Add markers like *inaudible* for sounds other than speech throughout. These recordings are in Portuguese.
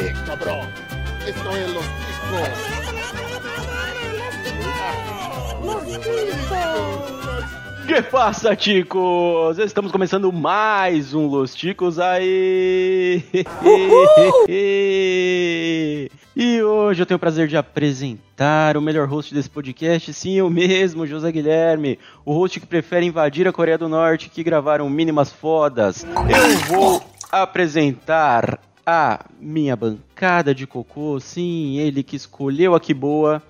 Eh, cabrón. Esto es los Que passa, ticos? Estamos começando mais um Los Ticos aí. E hoje eu tenho o prazer de apresentar o melhor host desse podcast, sim, eu mesmo, José Guilherme, o host que prefere invadir a Coreia do Norte que gravaram mínimas fodas. Eu vou apresentar a minha bancada de cocô, sim, ele que escolheu a que boa,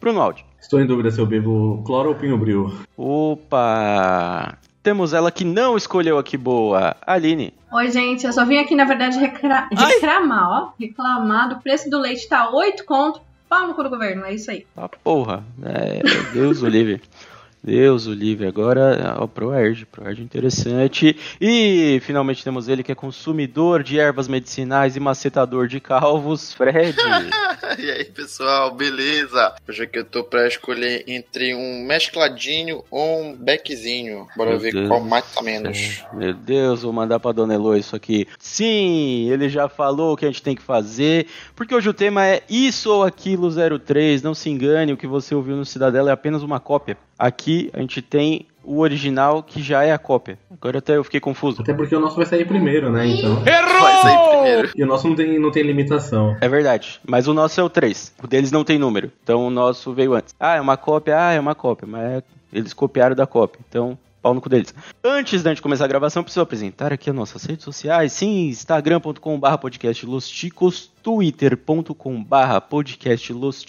Bruno Aldi. Estou em dúvida se eu bebo cloro ou pinho bril. Opa! Temos ela que não escolheu a que boa, Aline. Oi, gente, eu só vim aqui, na verdade, recra- reclamar, ó. Reclamar do preço do leite tá 8 conto. Pau no cu do governo, é isso aí. Ah, porra. É, Deus o livre. *laughs* Deus o livre. Agora, ó, ProErd. ProErd interessante. E finalmente temos ele que é consumidor de ervas medicinais e macetador de calvos, Fred. *laughs* E aí, pessoal, beleza? Hoje aqui eu tô pra escolher entre um mescladinho ou um beckzinho. Bora Meu ver Deus qual do mata menos. Meu Deus, vou mandar pra Dona Elo isso aqui. Sim, ele já falou o que a gente tem que fazer, porque hoje o tema é Isso ou Aquilo 03. Não se engane, o que você ouviu no Cidadela é apenas uma cópia. Aqui a gente tem o original que já é a cópia. Agora até eu fiquei confuso. Até porque o nosso vai sair primeiro, né? Então. Vai sair primeiro. E o nosso não tem, não tem limitação. É verdade, mas o nosso é o 3. O deles não tem número, então o nosso veio antes. Ah, é uma cópia, ah, é uma cópia, mas é- eles copiaram da cópia, então pau no cu deles. Antes da gente começar a gravação, preciso apresentar aqui as nossas redes sociais. Sim, instagram.com.br podcast Los Ticos, twitter.com.br podcast Los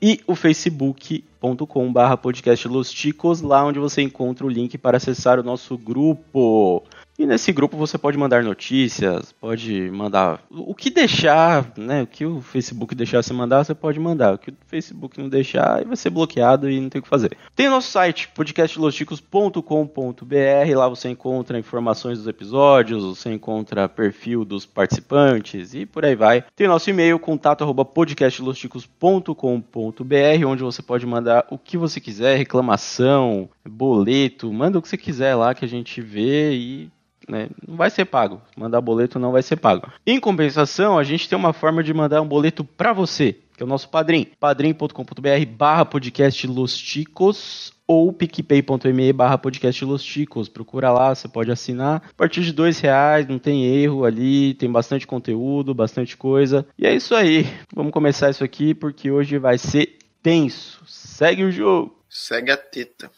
e o facebook.com.br podcast Los Ticos, lá onde você encontra o link para acessar o nosso grupo. E nesse grupo você pode mandar notícias, pode mandar o que deixar, né? O que o Facebook deixar você mandar, você pode mandar. O que o Facebook não deixar, aí vai ser bloqueado e não tem o que fazer. Tem o nosso site, podcastlosticos.com.br. Lá você encontra informações dos episódios, você encontra perfil dos participantes e por aí vai. Tem o nosso e-mail, contato@podcastlosticos.com.br, onde você pode mandar o que você quiser, reclamação, boleto, manda o que você quiser lá que a gente vê e né, não vai ser pago. Mandar boleto não vai ser pago. Em compensação, a gente tem uma forma de mandar um boleto para você, que é o nosso padrim. padrim.com.br barra podcast Los Ticos ou picpay.me barra podcast Los Ticos. Procura lá, você pode assinar. A partir de dois reais, não tem erro ali, tem bastante conteúdo, bastante coisa. E é isso aí. Vamos começar isso aqui porque hoje vai ser tenso. Segue o jogo. Segue a teta.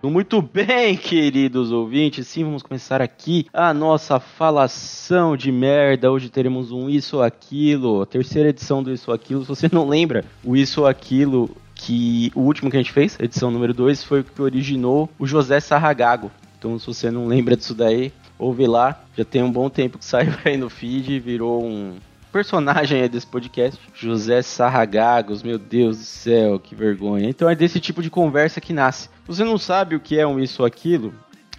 Muito bem, queridos ouvintes, sim, vamos começar aqui a nossa falação de merda. Hoje teremos um Isso ou Aquilo, a terceira edição do Isso ou Aquilo. Se você não lembra, o Isso ou Aquilo, que o último que a gente fez, edição número 2, foi o que originou o José Sarragago. Então, se você não lembra disso daí, ouve lá. Já tem um bom tempo que *laughs* saiu aí no feed virou um personagem aí desse podcast. José Sarragagos, meu Deus do céu, que vergonha. Então é desse tipo de conversa que nasce. Você não sabe o que é um isso ou aquilo?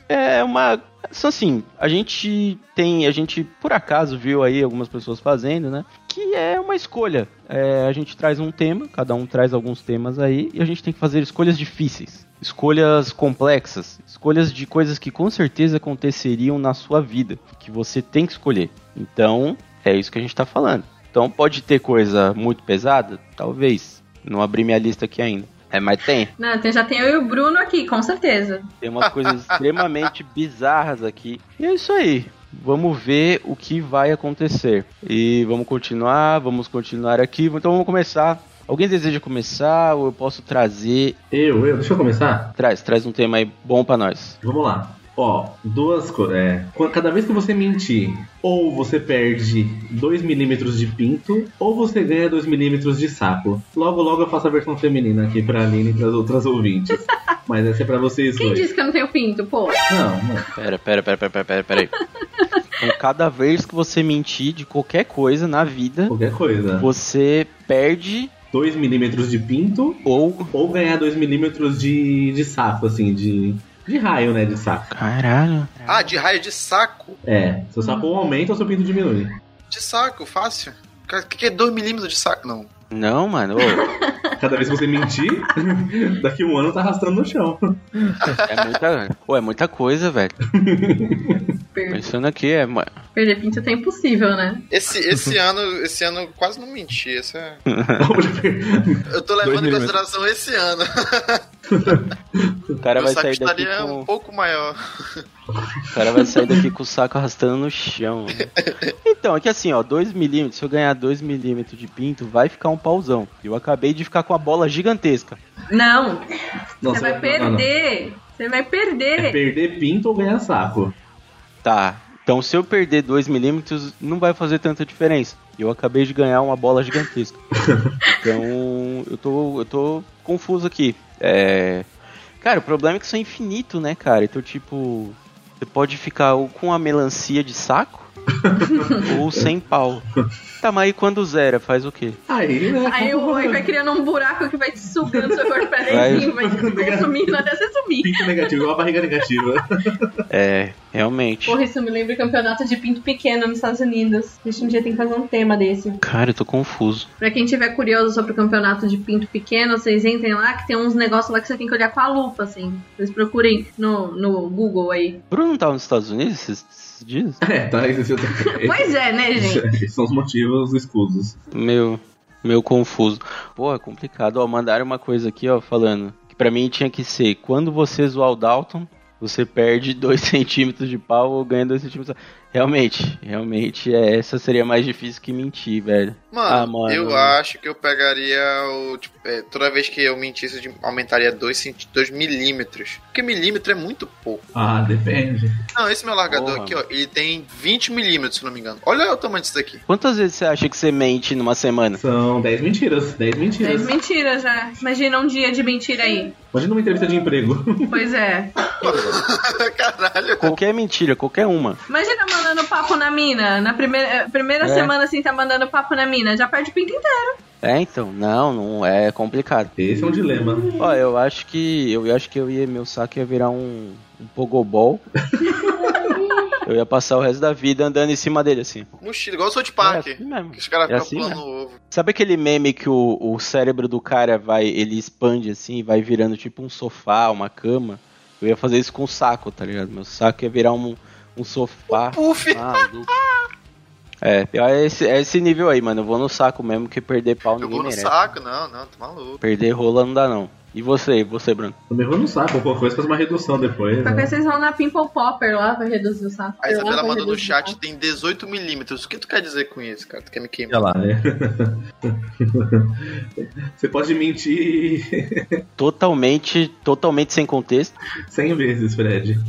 É uma. Assim, a gente tem. A gente, por acaso, viu aí algumas pessoas fazendo, né? Que é uma escolha. É, a gente traz um tema, cada um traz alguns temas aí, e a gente tem que fazer escolhas difíceis. Escolhas complexas, escolhas de coisas que com certeza aconteceriam na sua vida, que você tem que escolher. Então, é isso que a gente tá falando. Então, pode ter coisa muito pesada? Talvez. Não abri minha lista aqui ainda. É, mas tem. Não, tem- já tem eu e o Bruno aqui, com certeza. Tem umas coisas extremamente *laughs* bizarras aqui. E é isso aí. Vamos ver o que vai acontecer. E vamos continuar, vamos continuar aqui. Então vamos começar. Alguém deseja começar ou eu posso trazer. Eu, eu, deixa eu começar? Traz, traz um tema aí bom pra nós. Vamos lá. Ó, duas coisas. É, cada vez que você mentir, ou você perde 2 milímetros de pinto, ou você ganha 2 milímetros de saco. Logo, logo eu faço a versão feminina aqui pra Aline e pras outras ouvintes. *laughs* Mas essa é pra vocês Quem dois. disse que eu não tenho pinto, pô? Não, não. Pera, pera, pera, pera, pera, pera, pera aí. *laughs* Então, cada vez que você mentir de qualquer coisa na vida, Qualquer coisa. você perde 2 milímetros de pinto, ou. ou ganhar 2 milímetros de, de saco, assim, de, de raio, né, de saco. Caralho. Ah, de raio de saco. É, seu saco aumenta ou seu pinto diminui. De saco, fácil. O que é 2 milímetros de saco? Não. Não, mano. *laughs* Cada vez que você mentir, *laughs* daqui um ano tá arrastando no chão. É muita, pô, é muita coisa, velho. Pensando aqui, é. Perder pinto é impossível, né? Esse, esse ano, esse ano eu quase não menti. Esse é... *laughs* Eu tô levando em consideração esse ano. *laughs* O cara Meu vai sair daqui com. um pouco maior. *laughs* O cara vai sair daqui com o saco arrastando no chão. né? *laughs* Então, é que assim, ó, 2mm, se eu ganhar 2mm de pinto, vai ficar um pauzão. Eu acabei de ficar com a bola gigantesca. Não, Não, você vai não, não. perder. Você vai É perder. perder pinto ou ganhar saco. Tá. Então, se eu perder 2mm, não vai fazer tanta diferença. Eu acabei de ganhar uma bola gigantesca. Então, eu tô, eu tô confuso aqui. É. Cara, o problema é que isso é infinito, né, cara? Então, tipo, você pode ficar ou com a melancia de saco ou sem pau. Tá, mas aí quando zera, faz o quê? Aí, né? Aí o aí vai criando um buraco que vai te sugando seu corpo pra dentro, vai te consumindo até você sumir. Pinto negativo, igual a barriga negativa. É, realmente. Porra, isso me lembra o campeonato de pinto pequeno nos Estados Unidos. A gente um dia tem que fazer um tema desse. Cara, eu tô confuso. Pra quem tiver curioso sobre o campeonato de pinto pequeno, vocês entrem lá que tem uns negócios lá que você tem que olhar com a lupa, assim. Vocês procurem no, no Google aí. Bruno não tava nos Estados Unidos esses, esses dias? É, tá. Esse, Pois é, né, gente? esses *laughs* são os motivos escusos. Meu, meu confuso. Pô, é complicado. Ó, mandaram uma coisa aqui, ó, falando que pra mim tinha que ser quando você zoar o Dalton, você perde *laughs* 2 centímetros de pau ou ganha 2 centímetros. Realmente, realmente, é, essa seria mais difícil que mentir, velho. Mano, Ah, mano. eu acho que eu pegaria o. Tipo, é, toda vez que eu mentisse, eu aumentaria 2 milímetros. Porque milímetro é muito pouco. Ah, depende. Não, esse meu largador Porra, aqui, ó, ele tem 20 milímetros, se não me engano. Olha o tamanho disso daqui. Quantas vezes você acha que você mente numa semana? São 10 mentiras. 10 mentiras. Dez mentiras já. Imagina um dia de mentira aí. Imagina uma entrevista de emprego. *laughs* Pois é. *laughs* Caralho. Qualquer mentira, qualquer uma. Imagina mandando papo na mina. Na primeira, primeira É. semana assim, tá mandando papo na mina. Já perde o pinto inteiro. É, então, não, não é complicado. Esse é um dilema. Ó, eu acho que eu acho que eu ia meu saco ia virar um, um pogobol. *laughs* eu ia passar o resto da vida andando em cima dele assim. Mochila, igual o South Park. É assim mesmo. que os caras É ficam assim pulando ovo. Sabe aquele meme que o, o cérebro do cara vai, ele expande assim, vai virando tipo um sofá, uma cama? Eu ia fazer isso com o saco, tá ligado? Meu saco ia virar um, um sofá. Puff. Maluco. É, é esse, é esse nível aí, mano. Eu vou no saco mesmo, que perder pau Eu ninguém vou no merece. saco, não, não, tô maluco. Perder rola não dá não. E você, e você, Bruno? Também vou no saco, qualquer coisa faz uma redução depois. Né? vocês vão na Pimple Popper lá pra reduzir o saco. A Isabela mandou no chat, saco. tem 18 milímetros. O que tu quer dizer com isso, cara? Tu quer me queimar? Olha lá, né? *laughs* Você pode mentir Totalmente, totalmente sem contexto. 100 vezes, Fred.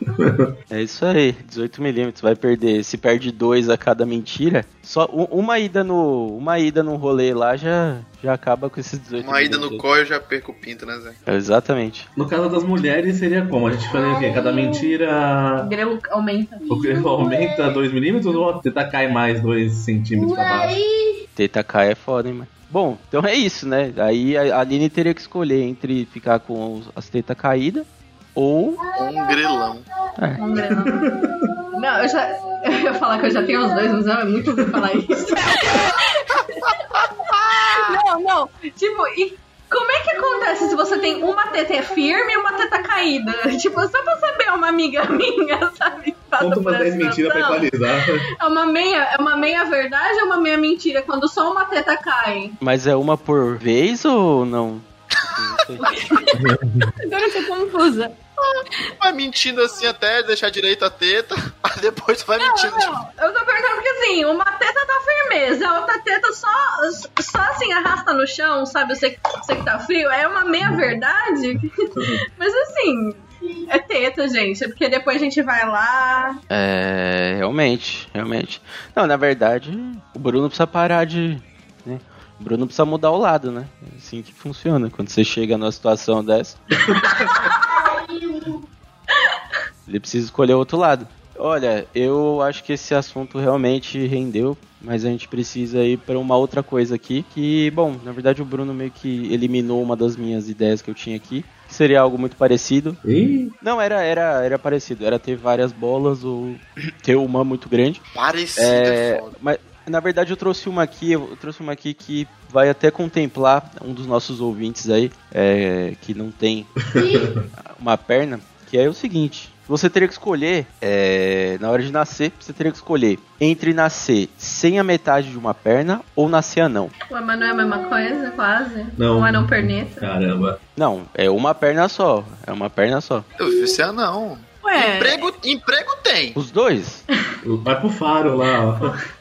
*laughs* É isso aí, 18 milímetros, vai perder. Se perde dois a cada mentira, só uma ida no, uma ida no rolê lá já, já acaba com esses 18 Uma ida no coi eu já perco o pinto, né, Zé? Exatamente. No caso das mulheres seria como? A gente faria o quê? Cada mentira. O grelo aumenta. O grego aumenta 2 milímetros ou tenta cair mais 2 centímetros pra baixo? Teta K é foda, hein, mano. Bom, então é isso, né? Aí a Aline teria que escolher entre ficar com as tetas caídas ou. Um grelão. É, Um grelo. Não, eu já. Eu ia falar que eu já tenho os dois, mas não, é muito ruim falar isso. não, não. Tipo, e como é que acontece se você tem uma teta firme e uma teta caída? Tipo, só pra saber, uma amiga minha, sabe? Passa Conta umas essa 10 mentiras pra equalizar. É uma meia, é uma meia verdade ou uma meia mentira quando só uma teta cai? mas é uma por vez ou não? Não. *laughs* Agora eu tô confusa. Vai mentindo assim até deixar direito a teta, *laughs* aí depois vai mentindo. de- Não, eu tô perguntando porque assim, uma teta tá firmeza, a outra teta só, só assim arrasta no chão, sabe? Você, você que tá frio, é uma meia verdade. *laughs* Mas assim, é teta, gente, é porque depois a gente vai lá. É, realmente, realmente. Não, na verdade, o Bruno precisa parar de. Né? O Bruno precisa mudar o lado, né? É assim que funciona. Quando você chega numa situação dessa. *laughs* ele precisa escolher outro lado. Olha, eu acho que esse assunto realmente rendeu, mas a gente precisa ir para uma outra coisa aqui. Que, bom, na verdade o Bruno meio que eliminou uma das minhas ideias que eu tinha aqui. Que seria algo muito parecido. Ih, Não, era, era, era parecido. Era ter várias bolas ou ter uma muito grande. Parecido é É, foda. mas Na verdade, eu trouxe uma aqui, eu trouxe uma aqui que vai até contemplar um dos nossos ouvintes aí, é, que não tem *laughs* uma perna, que é o seguinte. Você teria que escolher, é, na hora de nascer, você teria que escolher entre nascer sem a metade de uma perna ou nascer anão. Ué, mas não é a mesma coisa, quase? Não. Um anão perneta. Caramba. Não, é uma perna só. É uma perna só. Eu vi esse anão. Ué, Emprego, emprego tem. Os dois? *laughs* Vai pro faro lá, ó. *laughs*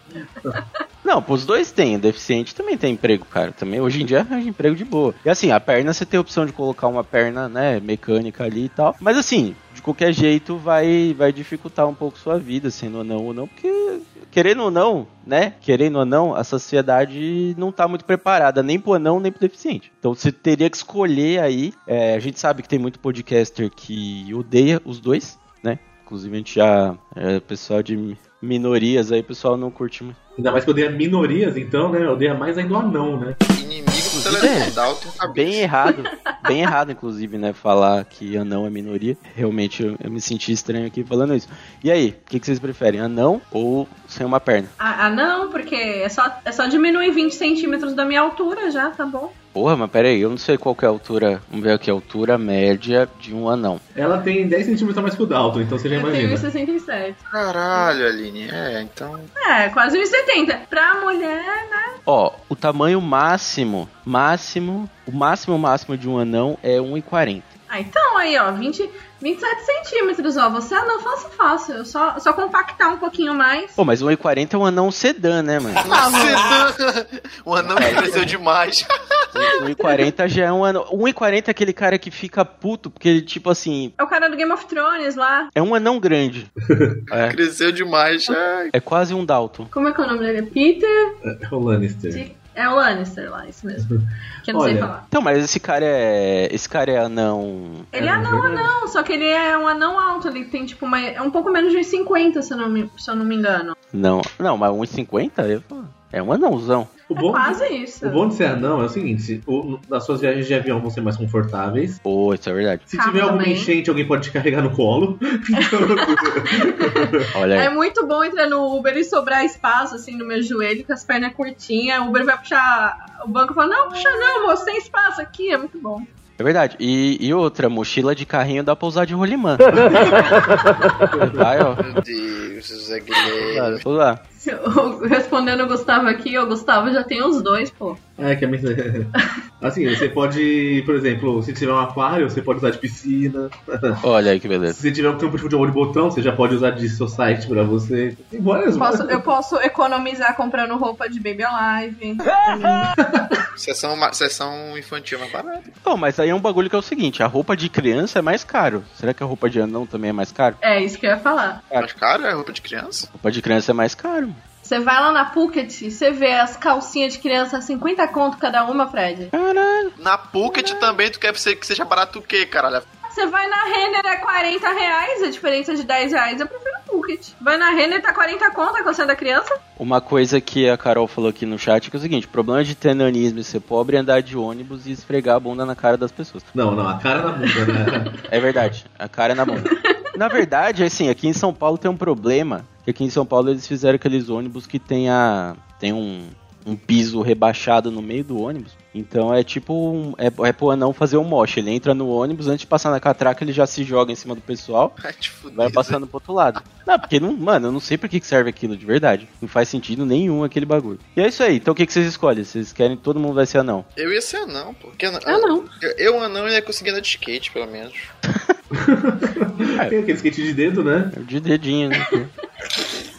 Não, pros dois tem. O deficiente também tem emprego, cara. Também hoje em dia arranja emprego de boa. E assim, a perna você tem a opção de colocar uma perna, né, mecânica ali e tal. Mas assim, de qualquer jeito vai vai dificultar um pouco sua vida, sendo anão ou não, porque querendo ou não, né? Querendo ou não, a sociedade não tá muito preparada, nem pro anão, nem pro deficiente. Então você teria que escolher aí. é, a gente sabe que tem muito podcaster que odeia os dois, né? Inclusive a gente já. É, pessoal de minorias aí, o pessoal não curte muito. Ainda mais que eu odeia minorias, então, né? Eu odeia mais ainda o anão, né? Inimigo cabeça. Bem errado, bem errado, inclusive, né? Falar que anão é minoria. Realmente eu, eu me senti estranho aqui falando isso. E aí, o que, que vocês preferem? Anão ou sem uma perna? Ah, ah, não, porque é só, é só diminuir 20 centímetros da minha altura já, tá bom? Porra, mas pera aí, eu não sei qual que é a altura. Vamos ver aqui, a altura média de um anão. Ela tem 10 centímetros a mais que o Dalton, então você já Eu tenho imagina. 67. Caralho, Aline. É, então. É, quase 1,70. Pra mulher, né? Ó, o tamanho máximo, máximo, o máximo máximo de um anão é 1,40. Ah, então aí, ó, 20, 27 centímetros, ó. Você é não fácil, fácil. Eu só, só compactar um pouquinho mais. Pô, mas 1,40 é um anão sedã, né, mano? Sedã. o anão cresceu demais. 1,40 já é um anão. 1,40 é aquele cara que fica puto, porque ele, tipo assim, É o cara do Game of Thrones lá. é um anão grande. *laughs* É, cresceu demais. Ai, é quase um Dalton. Como é que é o nome dele? Peter? É o Lannister. É o Lannister lá, isso mesmo. Que eu não sei Olha, falar. Então, mas esse cara é. Esse cara é anão. Ele é anão, anão, só que ele é um anão alto, ele tem tipo uma, é um pouco menos de 50, se eu não me, se eu não me engano. Não, não, mas 1,50 eu é um anãozão. O É bom, quase isso. o bom de ser anão é o seguinte: o, as suas viagens de avião vão ser mais confortáveis. Pô, isso é verdade. Se Carro tiver alguma também. enchente, alguém pode te carregar no colo. *laughs* Olha É aí. muito bom entrar no Uber e sobrar espaço assim no meu joelho, com as pernas curtinhas. O Uber vai puxar. O banco fala: Não, puxa não, moço, tem espaço aqui. É muito bom. É verdade. E, e outra, mochila de carrinho dá pra usar de rolimã. *laughs* Vai, ó. meu Deus, José Guilherme. Lá. Eu- *laughs* Respondendo o Gustavo aqui, o Gustavo já tem os dois, pô. É, que a minha... *laughs* Assim, você pode, por exemplo, se tiver um aquário, você pode usar de piscina. *laughs* Olha aí que Se beleza. você tiver um campo de futebol de botão, você já pode usar de seu site pra você. Tem várias Posso- eu posso economizar comprando roupa de Baby Alive. Sessão, sessão infantil mais barata. Não, mas aí é um bagulho que é o seguinte: a roupa de criança é mais caro. Será que a roupa de anão também é mais caro? É isso que eu ia falar. Mais caro é roupa de criança? Roupa de criança é mais caro. Você vai lá na Phuket, você vê as calcinhas de criança, 50 conto cada uma, Fred. Caralho. Na Pocket também tu quer que seja barato o quê, caralho? Você vai na Renner é 40 reais, a diferença é de 10 reais. Eu prefiro a Phuket. Vai na Renner, tá 40 conto a calcinha da criança. Uma coisa que a Carol falou aqui no chat é, que é o seguinte: o problema de ter nanismo e ser pobre é andar de ônibus e esfregar a bunda na cara das pessoas. Não, não, a cara na bunda, né? É verdade, a cara é na bunda. *laughs* Na verdade, assim, aqui em São Paulo tem um problema, que aqui em São Paulo eles fizeram aqueles ônibus que tem a tem um, um piso rebaixado no meio do ônibus. Então é tipo um, é, é pro anão fazer um moche, ele entra no ônibus, antes de passar na catraca, ele já se joga em cima do pessoal, *laughs* fuder. vai passando pro outro lado. Não, porque não, mano, eu não sei pra que que serve aquilo de verdade. Não faz sentido nenhum aquele bagulho. E é isso aí. Então o que que vocês escolhem? Vocês querem todo mundo vai ser anão? Eu ia ser anão, pô. Porque anão, Eu não. Eu, eu anão ia conseguir andar de skate, pelo menos. *laughs* *laughs* Tem aquele skate de dedo, né? É De dedinho, né?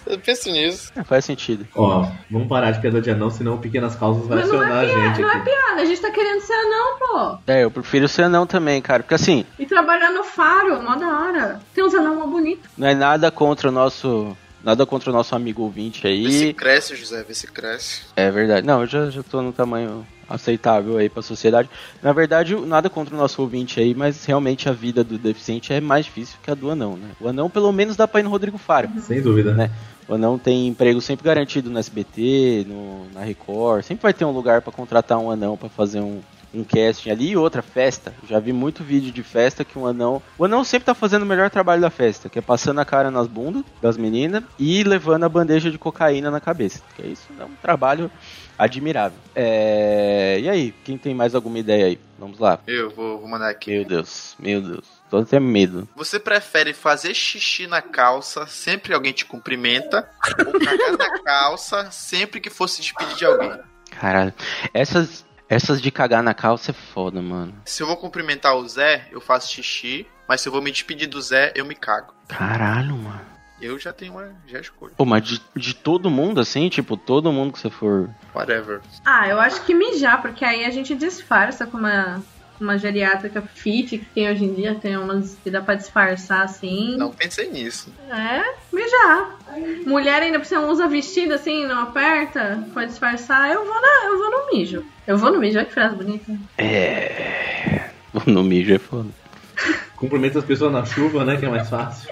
Eu penso nisso. É, faz sentido. Ó, vamos parar de piada de anão, senão o Pequenas Causas vai Mas não acionar é, a piada, gente não é piada, a gente tá querendo ser anão, pô. É, eu prefiro ser anão também, cara. Porque assim, E trabalhar no faro, mó da hora. Tem uns anão mó bonito. Não é nada contra o nosso. Nada contra o nosso amigo ouvinte Vê se aí. cresce, José, vê se cresce. É verdade. Não, eu já, já tô no tamanho aceitável aí pra sociedade. Na verdade, nada contra o nosso ouvinte aí, mas realmente a vida do deficiente é mais difícil que a do anão, né? O anão, pelo menos, dá pra ir no Rodrigo Faro. Sem dúvida. Né? O anão tem emprego sempre garantido no SBT, no, na Record. Sempre vai ter um lugar pra contratar um anão pra fazer um, um casting ali e outra festa. Já vi muito vídeo de festa que um anão. O anão sempre tá fazendo o melhor trabalho da festa, que é passando a cara nas bundas das meninas e levando a bandeja de cocaína na cabeça. Que é isso, é um trabalho admirável. É... E aí, quem tem mais alguma ideia aí? Vamos lá. Eu vou, vou mandar aqui. Meu Deus, meu Deus. Tô até medo. Você prefere fazer xixi na calça sempre que alguém te cumprimenta ou cagar na calça sempre que fosse despedir de alguém? Caralho. Essas, essas de cagar na calça é foda, mano. Se eu vou cumprimentar o Zé, eu faço xixi, mas se eu vou me despedir do Zé, eu me cago. Caralho, mano. Eu já tenho uma já escolho. Pô, mas de, de todo mundo, assim, tipo, todo mundo que você for. Whatever. Ah, eu acho que mijar, porque aí a gente disfarça com uma, uma geriátrica fit que tem hoje em dia, tem umas que dá pra disfarçar assim. Não pensei nisso. É, mijar. Mulher ainda você não usa vestido assim, não aperta, pode disfarçar. Eu vou, na, eu vou no mijo. Eu vou no mijo, olha que frase bonita. É. No mijo é foda. Cumprimenta as pessoas na chuva, né? Que é mais fácil.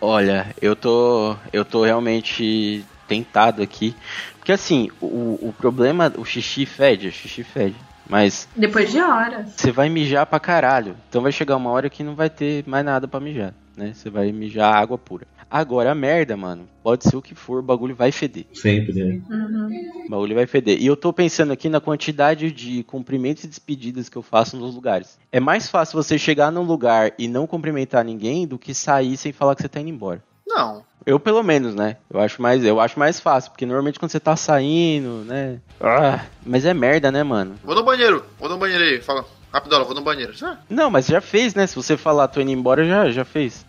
Olha, eu tô. Eu tô realmente tentado aqui. Porque assim, o, o problema. O xixi fede, o xixi fede. Mas Depois de horas. você vai mijar pra caralho. Então vai chegar uma hora que não vai ter mais nada pra mijar, né? Você vai mijar água pura. Agora a merda, mano, pode ser o que for, o bagulho vai feder. Sempre, né? Uhum. O bagulho vai feder. E eu tô pensando aqui na quantidade de cumprimentos e despedidas que eu faço nos lugares. É mais fácil você chegar num lugar e não cumprimentar ninguém do que sair sem falar que você tá indo embora. Não. Eu pelo menos, né? Eu acho mais, eu acho mais fácil, porque normalmente quando você tá saindo, né? Ah, mas é merda, né, mano? Vou no banheiro. Vou no banheiro aí. Fala. Rapidola, vou no banheiro. Ah, Não, mas já fez, né? Se você falar tô indo embora, já, já fez.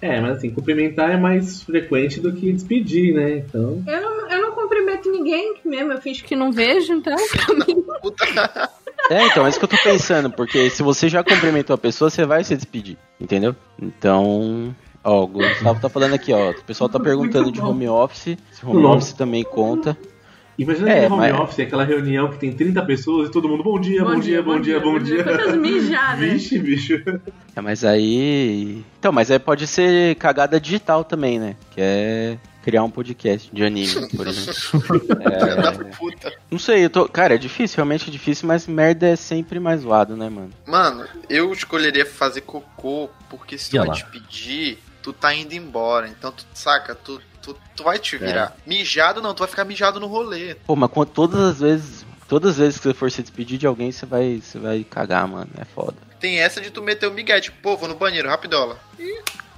É, mas assim, cumprimentar é mais frequente do que despedir, né? Então. Eu não, eu não cumprimento ninguém mesmo, eu finjo que não vejo, então. *laughs* puta. É, então, é isso que eu tô pensando, porque se você já cumprimentou a pessoa, você vai se despedir, entendeu? Então, ó, o Gustavo tá falando aqui, ó, o pessoal tá perguntando de home office, se home Nossa. office também conta. Imagina É, aquele home mas- office, aquela reunião que tem 30 pessoas e todo mundo, bom dia, bom, dia, bom dia, bom dia. Quantas mijar, né? Vixe, bicho. É, mas aí. Então, mas aí pode ser cagada digital também, né? Que é criar um podcast de anime, por exemplo. *laughs* É, puta. não sei, eu tô. Cara, é difícil, realmente é difícil, mas merda é sempre mais zoado, né, mano? Mano, eu escolheria fazer cocô, porque se tu E vai lá. despedir, tu tá indo embora. Então, tu saca, tu, tu, tu vai te virar. Mijado não, tu vai ficar mijado no rolê. Pô, mas quando- todas as vezes. Todas as vezes que você for se despedir de alguém, você vai, você vai cagar, mano. É foda. Tem essa de tu meter o migué, tipo, pô, vou no banheiro, rapidola.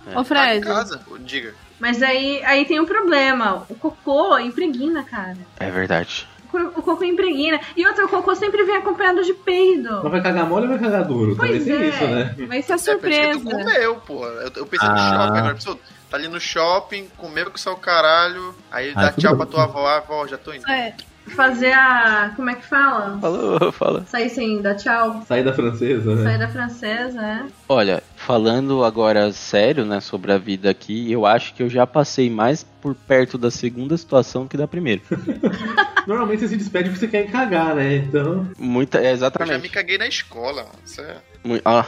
Ô, Tá em Fred, casa, diga. mas aí, aí tem um problema. O cocô impregna, cara. É verdade. O co- O cocô impregna. E outro, o cocô sempre vem acompanhado de peido. Mas vai cagar mole ou vai cagar duro? Pois Também é. isso, né? Vai ser É, que tu surpresa. comeu, porra. Eu, eu pensei no Ah. shopping agora, pessoa. Tá ali no shopping, comeu com seu caralho, aí Ah, dá tudo tchau bem. pra tua avó, ah, avó, já tô indo. É, fazer a. Como é que fala? Falou, fala. Sair sem dar tchau. Saída francesa, né? Sair da francesa, é. Olha, falando agora sério, né, sobre a vida aqui, eu acho que eu já passei mais por perto da segunda situação que da primeira. *laughs* Normalmente você se despede porque você quer cagar, né? Então. Muita, é, Eu já me exatamente. caguei na escola, mano. Isso é. Mui- ah,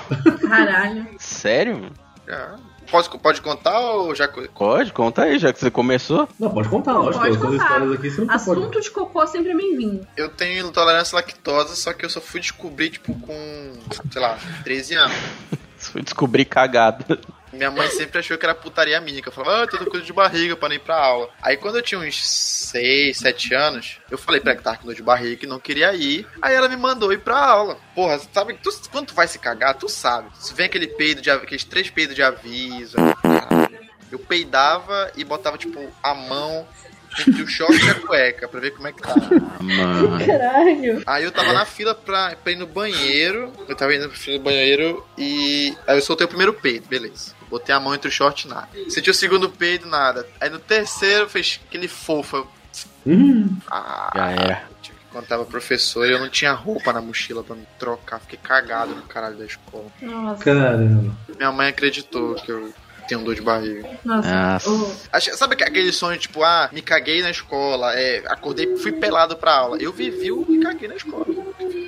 Caralho. sério? Já. Pode, pode contar ou já. Pode, conta aí, já que você começou. Não, pode contar, lógico. Pode As suas contar. histórias aqui você não pode. Assunto de cocô sempre é bem-vindo. Eu tenho intolerância à lactose, só que eu só fui descobrir, tipo, com, sei lá, 13 anos. *laughs* Fui descobrir cagada. Minha mãe sempre achou que era putaria minha, que eu falava, ah, tô com coisa de barriga pra não ir pra aula. Aí quando eu tinha uns 6, 7 anos, eu falei pra ela que tava com dor de barriga que não queria ir. Aí ela me mandou ir pra aula. Porra, sabe, tu, quando tu vai se cagar, tu sabe. Se vem aquele peido de aqueles três peidos de aviso. Eu peidava e botava, tipo, a mão entre o short e a cueca pra ver como é que tá. Mano. Caralho. Aí eu tava na fila pra, pra ir no banheiro. Eu tava indo pra fila do banheiro e. Aí eu soltei o primeiro peido, beleza. Botei a mão entre o short nada. Senti o segundo peido, nada. Aí no terceiro fez aquele fofo. Eu... Hum, Ah, Já era. tive que contar pra professora e eu não tinha roupa na mochila pra me trocar. Fiquei cagado no caralho da escola. Nossa. caramba. Minha mãe acreditou que eu tenho dor de barriga. Nossa. Nossa. o- Acho- Sabe que- aquele sonho, tipo, ah, me caguei na escola, é, acordei, fui pelado pra aula. Eu vivi o me caguei na escola.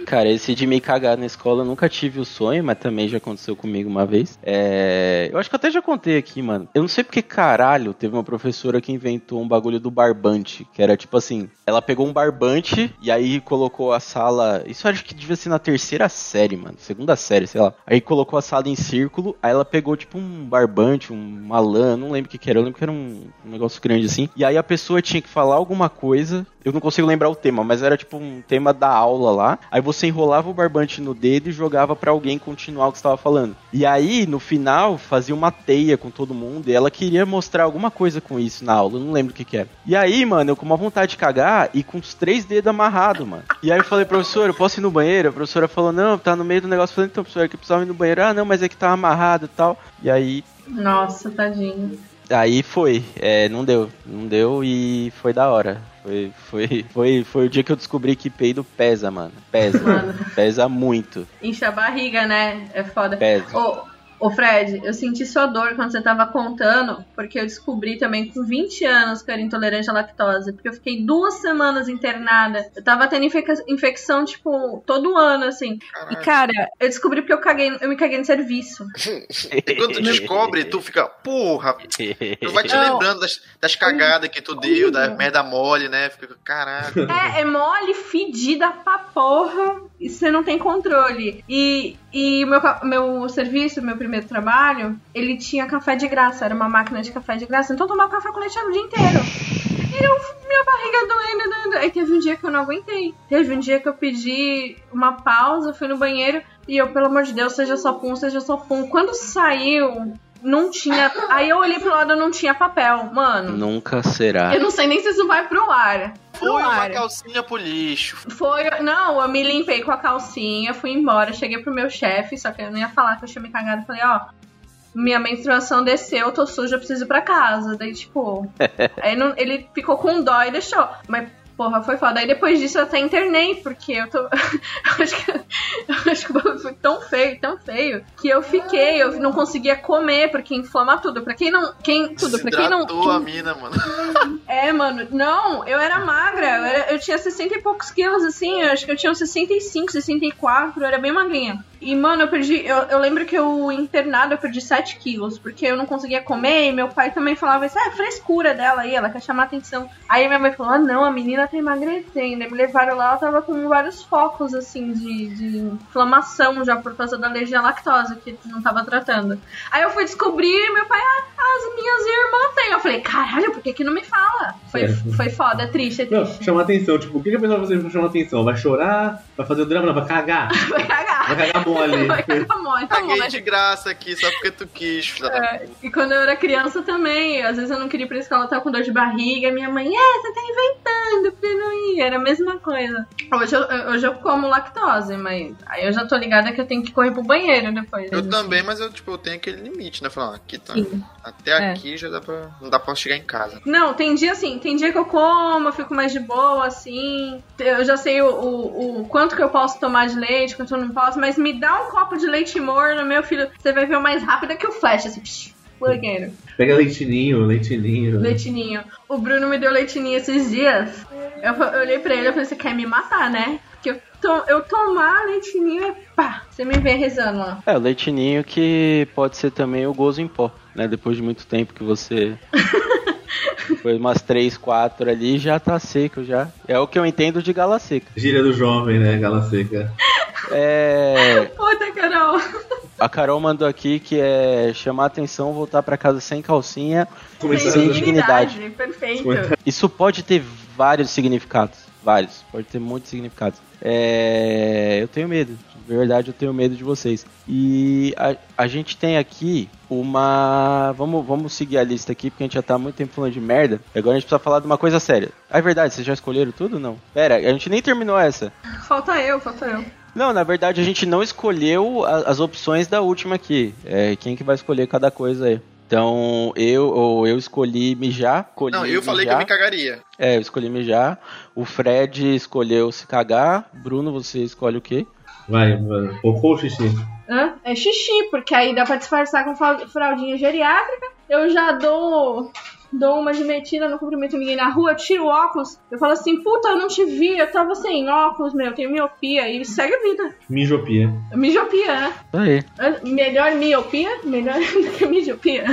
Cara, esse de me cagar na escola eu nunca tive o sonho, mas também já aconteceu comigo uma vez. É... Eu acho que até já contei aqui, mano. Eu não sei porque caralho teve uma professora que inventou um bagulho do barbante, que era tipo assim, ela pegou um barbante e aí colocou a sala. Isso eu acho que devia ser na terceira série, mano. Segunda série, sei lá. Aí colocou a sala em círculo, aí ela pegou tipo um barbante, um- uma lã, não lembro o que, que era. Eu lembro que era um, um negócio grande assim. E aí a pessoa tinha que falar alguma coisa. Eu não consigo lembrar o tema, mas era tipo um tema da aula lá. Aí você enrolava o barbante no dedo e jogava pra alguém continuar o que estava falando. E aí, no final, fazia uma teia com todo mundo. E ela queria mostrar alguma coisa com isso na aula. Eu não lembro o que, que era. E aí, mano, eu com uma vontade de cagar e com os três dedos amarrados, mano. E aí eu falei, professora, eu posso ir no banheiro? A professora falou, não, tá no meio do negócio. Eu falei, então, professora, que eu precisava ir no banheiro. Ah, não, mas é que tá amarrado e tal. E aí Nossa, tadinho. Aí foi, é, não deu, não deu e foi da hora. Foi, foi, foi, foi o dia que eu descobri que peido pesa, mano. Pesa, Mano. pesa muito, Enche a barriga, né? É foda. pesa. Ô, ô Fred, eu senti sua dor quando você tava contando, porque eu descobri também com 20 anos que eu era intolerante à lactose. Porque eu fiquei duas semanas internada. Eu tava tendo infec- infecção, tipo, todo ano, assim. E, cara, eu descobri porque eu caguei, eu me caguei no serviço. *laughs* E quando tu descobre, tu fica, porra, tu vai te Não. lembrando das, das cagadas que tu deu, da merda mole, né? Fica, caralho. É, é mole, fedida pra porra, e você não tem controle. E, e o meu, meu serviço, meu primeiro trabalho, ele tinha café de graça, era uma máquina de café de graça, então eu tomava café com leite o dia inteiro. E eu, minha barriga doendo, doendo. Aí teve um dia que eu não aguentei. Teve um dia que eu pedi uma pausa, fui no banheiro, e eu, pelo amor de Deus, seja só pum, seja só pum. Quando saiu, não tinha. Aí eu olhei pro lado, não tinha papel. Mano, Nunca será. eu não sei nem se isso vai pro ar. Foi uma calcinha pro lixo. Foi, não, eu me limpei com a calcinha, fui embora, cheguei pro meu chefe, só que eu não ia falar que eu tinha me cagado. Falei, ó, minha menstruação desceu, eu tô suja, eu preciso ir pra casa. Daí, tipo, *laughs* aí não- ele ficou com dó e deixou. Mas, porra, foi foda. Aí depois disso eu até internei, porque eu tô. *laughs* eu acho que, eu acho que o bagulho foi tão feio, tão feio, que eu fiquei, eu não conseguia comer, porque inflama tudo. Pra quem não. Quem, tudo, pra quem não. Desidratou a mina, mano. *laughs* É, mano, não, eu era magra, eu, era- eu tinha 60 e poucos quilos, assim, eu acho que eu tinha uns 65, 64, eu era bem magrinha. E, mano, eu perdi, eu, eu lembro que eu internado eu perdi 7 quilos, porque eu não conseguia comer, e meu pai também falava isso, ah, frescura dela aí, ela quer chamar atenção. Aí minha mãe falou, ah, não, a menina tá emagrecendo. Me levaram lá, ela tava com vários focos, assim, de, de inflamação já por causa da alergia à lactose, que não tava tratando. Aí eu fui descobrir, e meu pai, ah, as minhas irmãs têm. Eu falei, caralho, por que que não me fala? Foi, É. foi foda, é triste, é Não, triste. chamar atenção. Tipo, o que que a pessoa vai fazer pra chamar atenção? Vai chorar? Vai fazer o drama? Não, vai cagar. *laughs* Vai cagar. Vai cagar mole. *laughs* Vai cagar mole, tá Caguei de graça aqui, só porque tu quis, É, e quando eu era criança também, às vezes eu não queria ir pra escola, eu tava com dor de barriga, minha mãe, é, você inventando era a mesma coisa. Hoje eu, hoje eu como lactose, mas aí eu já tô ligada que eu tenho que correr pro banheiro depois. Eu também, mas eu, tipo, eu tenho aquele limite, né? Falar, aqui tá. Sim. Até É. aqui já dá pra. Não dá pra chegar em casa. Não, tem dia assim, tem dia que eu como, eu fico mais de boa, assim. Eu já sei o, o, o quanto que eu posso tomar de leite, quanto eu não posso, mas me dá um copo de leite morno, meu filho, você vai ver o mais rápido que o flash, assim, psh, banheiro. Pega leitinho, leitinho. Leitinho. O Bruno me deu leitinho esses dias. Eu, eu olhei pra ele e falei, você quer me matar, né? Porque eu, to- eu tomar leitinho é pá, você me vê rezando lá. É, o leitinho que pode ser também o gozo em pó, né? Depois de muito tempo que você. *laughs* Foi umas 3, 4 ali, já tá seco já. É o que eu entendo de gala seca. Gíria do jovem, né? Gala seca. É. Puta, Carol. A Carol mandou aqui que é chamar atenção, voltar pra casa sem calcinha. Começando Sem dignidade. Perfeito. Isso pode ter vários significados. Vários. Pode ter muitos significados. É, eu tenho medo. De verdade, eu tenho medo de vocês. E a, a gente tem aqui uma. Vamos, vamos seguir a lista aqui, porque a gente já tá muito tempo falando de merda. Agora a gente precisa falar de uma coisa séria. Ah, é verdade, vocês já escolheram tudo? Não. Pera, a gente nem terminou essa. Falta eu, falta eu. Não, na verdade a gente não escolheu a- as opções da última aqui. É, quem que vai escolher cada coisa aí? Então, eu ou eu escolhi mijar. Escolhi Não, eu falei que eu me cagaria. É, eu escolhi mijar. O Fred escolheu se cagar. Bruno, você escolhe o quê? Vai, vai. Cocô ou xixi? Hã? É xixi, porque aí dá pra disfarçar com fral- fraldinha geriátrica. eu já dou dou uma de metida, não cumprimento ninguém na rua, tiro o óculos, eu falo assim, puta, eu não te vi, eu tava sem óculos, meu, eu tenho miopia, e segue a vida. Mijopia. Miopia, né? Isso aí. É, Melhor miopia? Melhor *laughs* do que miopia.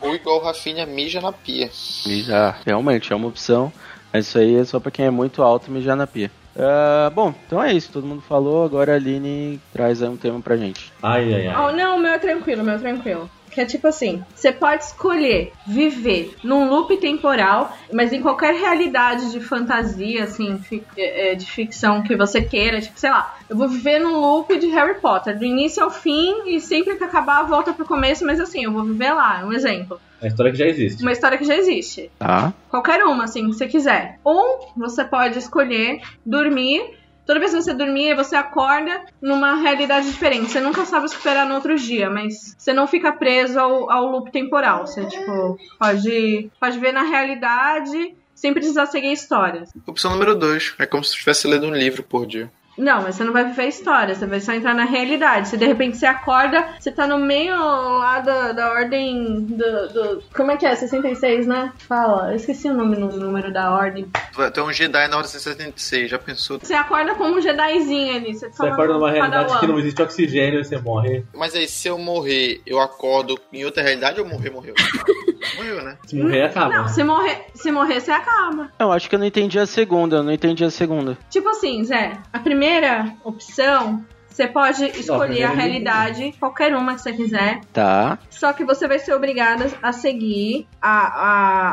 Ou igual Rafinha mija na pia. Mijar, realmente, é uma opção. Mas isso aí é só pra quem é muito alto mijar na pia. Ah, bom, então é isso. Todo mundo falou. Agora a Aline traz aí um tema pra gente. Ai, ai, ai. Oh, não, o meu é tranquilo, meu é tranquilo. Que é tipo assim, você pode escolher viver num loop temporal, mas em qualquer realidade de fantasia, assim, é, é, de ficção que você queira, tipo, sei lá, eu vou viver num loop de Harry Potter, do início ao fim, e sempre que acabar volta pro começo, mas assim, eu vou viver lá, um exemplo. É a história que já existe. Uma história que já existe. Tá? Qualquer uma, assim, que você quiser. Ou você pode escolher dormir. Toda vez que você dormir, você acorda numa realidade diferente. Você nunca sabe o que esperar no outro dia, mas você não fica preso ao, ao loop temporal. Você, tipo, pode, pode ver na realidade sem precisar seguir histórias. Opção número 2. É como se estivesse lendo um livro por dia. Não, mas você não vai viver história, você vai só entrar na realidade. Se de repente você acorda, você tá no meio lá da, da ordem do, do- Como é que é? 66, né? Fala, eu esqueci o nome no número da ordem. Tu é um Jedi na hora de 76, já pensou? Você acorda como um Jedizinho ali. Você, Você acorda numa realidade que não existe oxigênio e você morre. Mas aí, se eu morrer, eu acordo em outra realidade ou morrer, morreu? Morreu, né? Se morrer, acaba. Não, se morrer, se morrer, você acaba. Eu acho que eu não entendi a segunda. Eu não entendi a segunda. Tipo assim, Zé, a primeira opção, você pode escolher a realidade, qualquer uma que você quiser. Tá. Só que você vai ser obrigada a seguir a,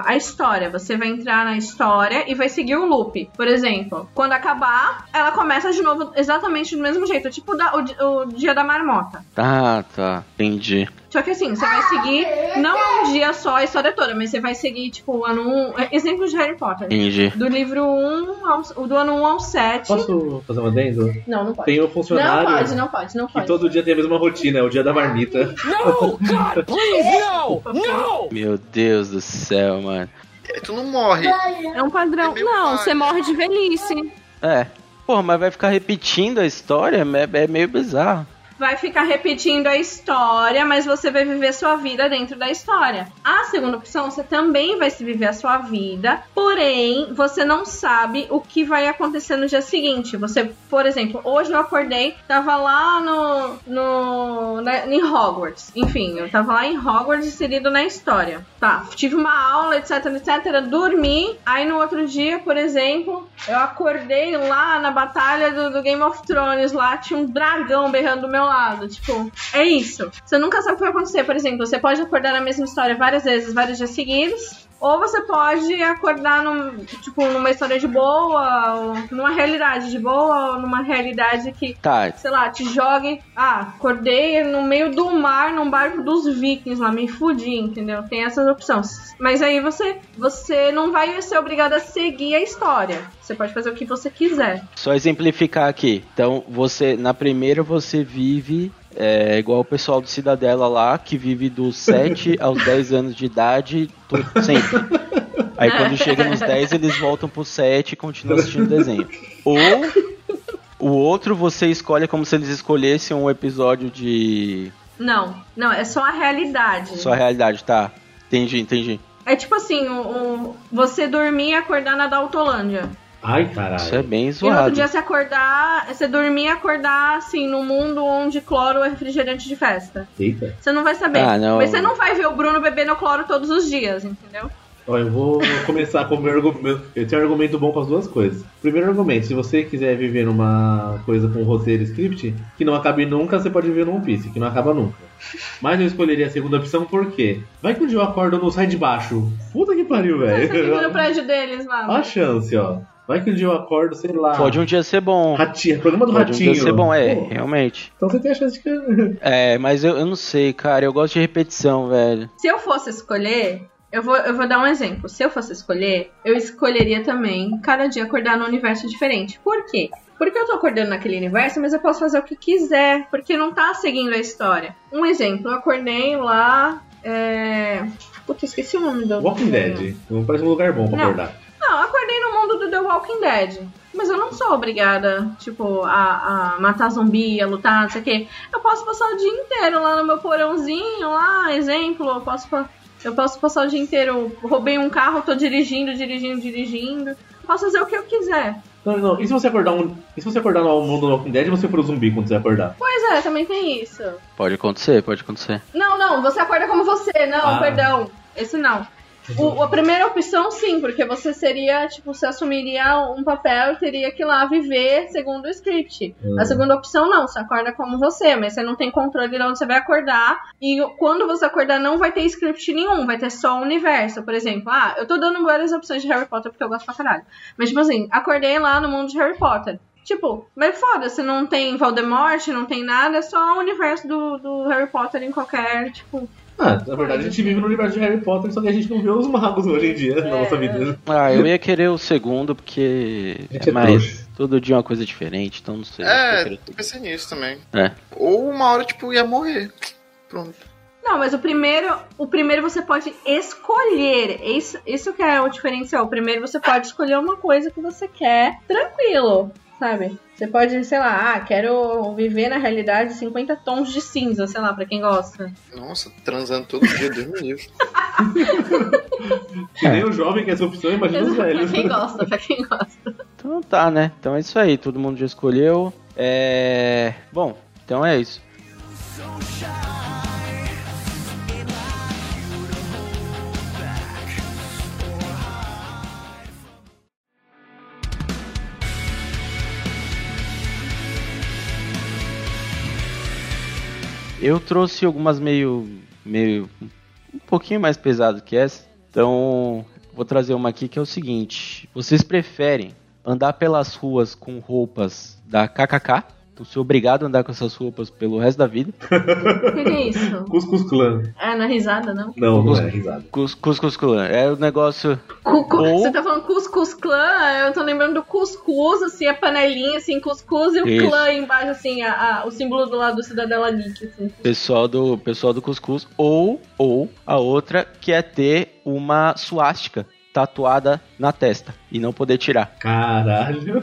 a, a história. Você vai entrar na história e vai seguir o loop. Por exemplo, quando acabar, ela começa de novo exatamente do mesmo jeito. Tipo da- o, o dia da marmota. Tá, tá. Entendi. Só que assim, você vai seguir não um dia só a história toda, mas você vai seguir, tipo, o ano 1. é, Exemplo de Harry Potter. Entendi. Do livro 1 ao, do ano 1 ao 7. Posso fazer um adendo? Não, não pode. Tem um Não funcionário pode, não pode, não que pode. todo dia tem a mesma rotina, é o dia da marmita. No, *laughs* God, please, no, *laughs* no. Meu Deus do céu, mano. E tu não morre. É um padrão. É não, pai. você morre de velhice. É. Porra, mas vai ficar repetindo a história? É, é meio bizarro. Vai ficar repetindo a história, mas você vai viver sua vida dentro da história. A segunda opção, você também vai se viver a sua vida, porém, você não sabe o que vai acontecer no dia seguinte. Você, por exemplo, hoje eu acordei, tava lá no, no na- em Hogwarts. Enfim, eu tava lá em Hogwarts inserido na história. Tá, tive uma aula, etc, etc, dormi. Aí no outro dia, por exemplo, eu acordei lá na batalha do, do Game of Thrones, lá tinha um dragão berrando do meu lado. Tipo, é isso. Você nunca sabe o que vai acontecer. Por exemplo, você pode acordar na mesma história várias vezes, vários dias seguidos. Ou você pode acordar num, tipo, numa história de boa, ou numa realidade de boa, ou numa realidade que Tá. sei lá, te jogue. Ah, acordei no meio do mar, num barco dos vikings lá, me fudi, entendeu? Tem essas opções. Mas aí você, você não vai ser obrigado a seguir a história. Você pode fazer o que você quiser. Só exemplificar aqui. Então, você na primeira você vive é, igual o pessoal do Cidadela lá, que vive dos 7 *laughs* aos 10 anos de idade sempre. Aí quando chega nos 10, eles voltam pro 7 e continuam assistindo desenho. Ou o outro você escolhe como se eles escolhessem um episódio de Não, não, é só a realidade. sua realidade, tá? Entendi, entendi. É tipo assim, o, o- você dormir e acordar na Daltolândia. Ai, caralho. Isso é bem E no outro zoado. dia você acordar, você dormir e acordar assim, num mundo onde cloro é refrigerante de festa. Eita. Você não vai saber. Ah, não. Mas você não vai ver o Bruno bebendo cloro todos os dias, entendeu? Ó, eu vou *laughs* começar com o meu argumento. Eu tenho um argumento bom para as duas coisas. Primeiro argumento, se você quiser viver numa coisa com roteiro e script, que não acabe nunca, você pode viver no One Piece, que não acaba nunca. Mas eu escolheria a segunda opção por quê? Vai que um dia eu acordo no sai de baixo. Puta que pariu, Você vive no velho. *laughs* prédio deles, mano. Olha a chance, ó. Vai que um dia eu acordo, sei lá. Pode um dia ser bom. Ratinho, programa do Pode um Ratinho. dia ser bom, é, Pô, realmente. Então você tem a chance de. *laughs* É, mas eu, eu não sei, cara. Eu gosto de repetição, velho. Se eu fosse escolher, eu vou, eu vou dar um exemplo. Se eu fosse escolher, eu escolheria também cada dia acordar num universo diferente. Por quê? Porque eu tô acordando naquele universo, mas eu posso fazer o que quiser, porque não tá seguindo a história. Um exemplo, eu acordei lá. É... Puta, esqueci o nome do. Walking Dead. Parece um lugar bom pra Não. acordar. Não, eu acordei no mundo do The Walking Dead. Mas eu não sou obrigada, tipo, a, a matar zumbi, a lutar, não sei o quê. Eu posso passar o dia inteiro lá no meu porãozinho, lá, exemplo, eu posso Eu posso passar o dia inteiro, roubei um carro, tô dirigindo, dirigindo, dirigindo. Posso fazer o que eu quiser. Não, não. E se você acordar um. E se você acordar no mundo do Walking Dead você for o zumbi quando você acordar? Pois é, também tem isso. Pode acontecer, pode acontecer. Não, não, você acorda como você, não, Ah. perdão. Esse não. O- a primeira opção, sim, porque você seria, tipo, você assumiria um papel e teria que ir lá viver segundo o script. Hum. A segunda opção, não, você acorda como você, mas você não tem controle de onde você vai acordar. E quando você acordar, não vai ter script nenhum, vai ter só o universo. Por exemplo, ah, eu tô dando várias opções de Harry Potter porque eu gosto pra caralho. Mas, tipo assim, acordei lá no mundo de Harry Potter. Tipo, mas foda-se, não tem Voldemort, não tem nada, é só o universo do, do Harry Potter em qualquer, tipo. Ah, na verdade a gente vive no universo de Harry Potter, só que a gente não vê os magos hoje em dia na nossa vida. Ah, eu ia querer o segundo, porque gente é é mais todo dia uma coisa diferente, então não sei. É, eu pensei nisso também. É. Ou uma hora, tipo, ia morrer. Pronto. Não, mas o primeiro, o primeiro você pode escolher. Isso, isso que é o diferencial. O primeiro você pode escolher uma coisa que você quer tranquilo, sabe? Você pode, sei lá, ah, quero viver na realidade 50 tons de cinza, sei lá, pra quem gosta. Nossa, transando todo dia, Deus me livre. Se nem o jovem quer essa opção, imagina os *laughs* pra velhos. quem gosta, pra quem gosta. Então tá, né? Então é isso aí, todo mundo já escolheu. É. Bom, então é isso. Eu trouxe algumas meio. meio. um pouquinho mais pesado que essa. Então, vou trazer uma aqui que é o seguinte: vocês preferem andar pelas ruas com roupas da KKK? Então, ser obrigado a andar com essas roupas pelo resto da vida? O que, que é isso? *laughs* Cuscus Clan. É, na risada, não? Não, não é risada. Cus, cuscus clã. É o negócio. Cu- cu- Ou- Você tá falando cuscuz clã, eu tô lembrando do cuscuz, assim, a panelinha, assim, cuscuz e o Isso. clã embaixo, assim, a, a- o símbolo do lado do Cidadela Geek, assim. Pessoal do pessoal do cuscuz ou ou a outra que é ter uma suástica tatuada na testa e não poder tirar. Caralho.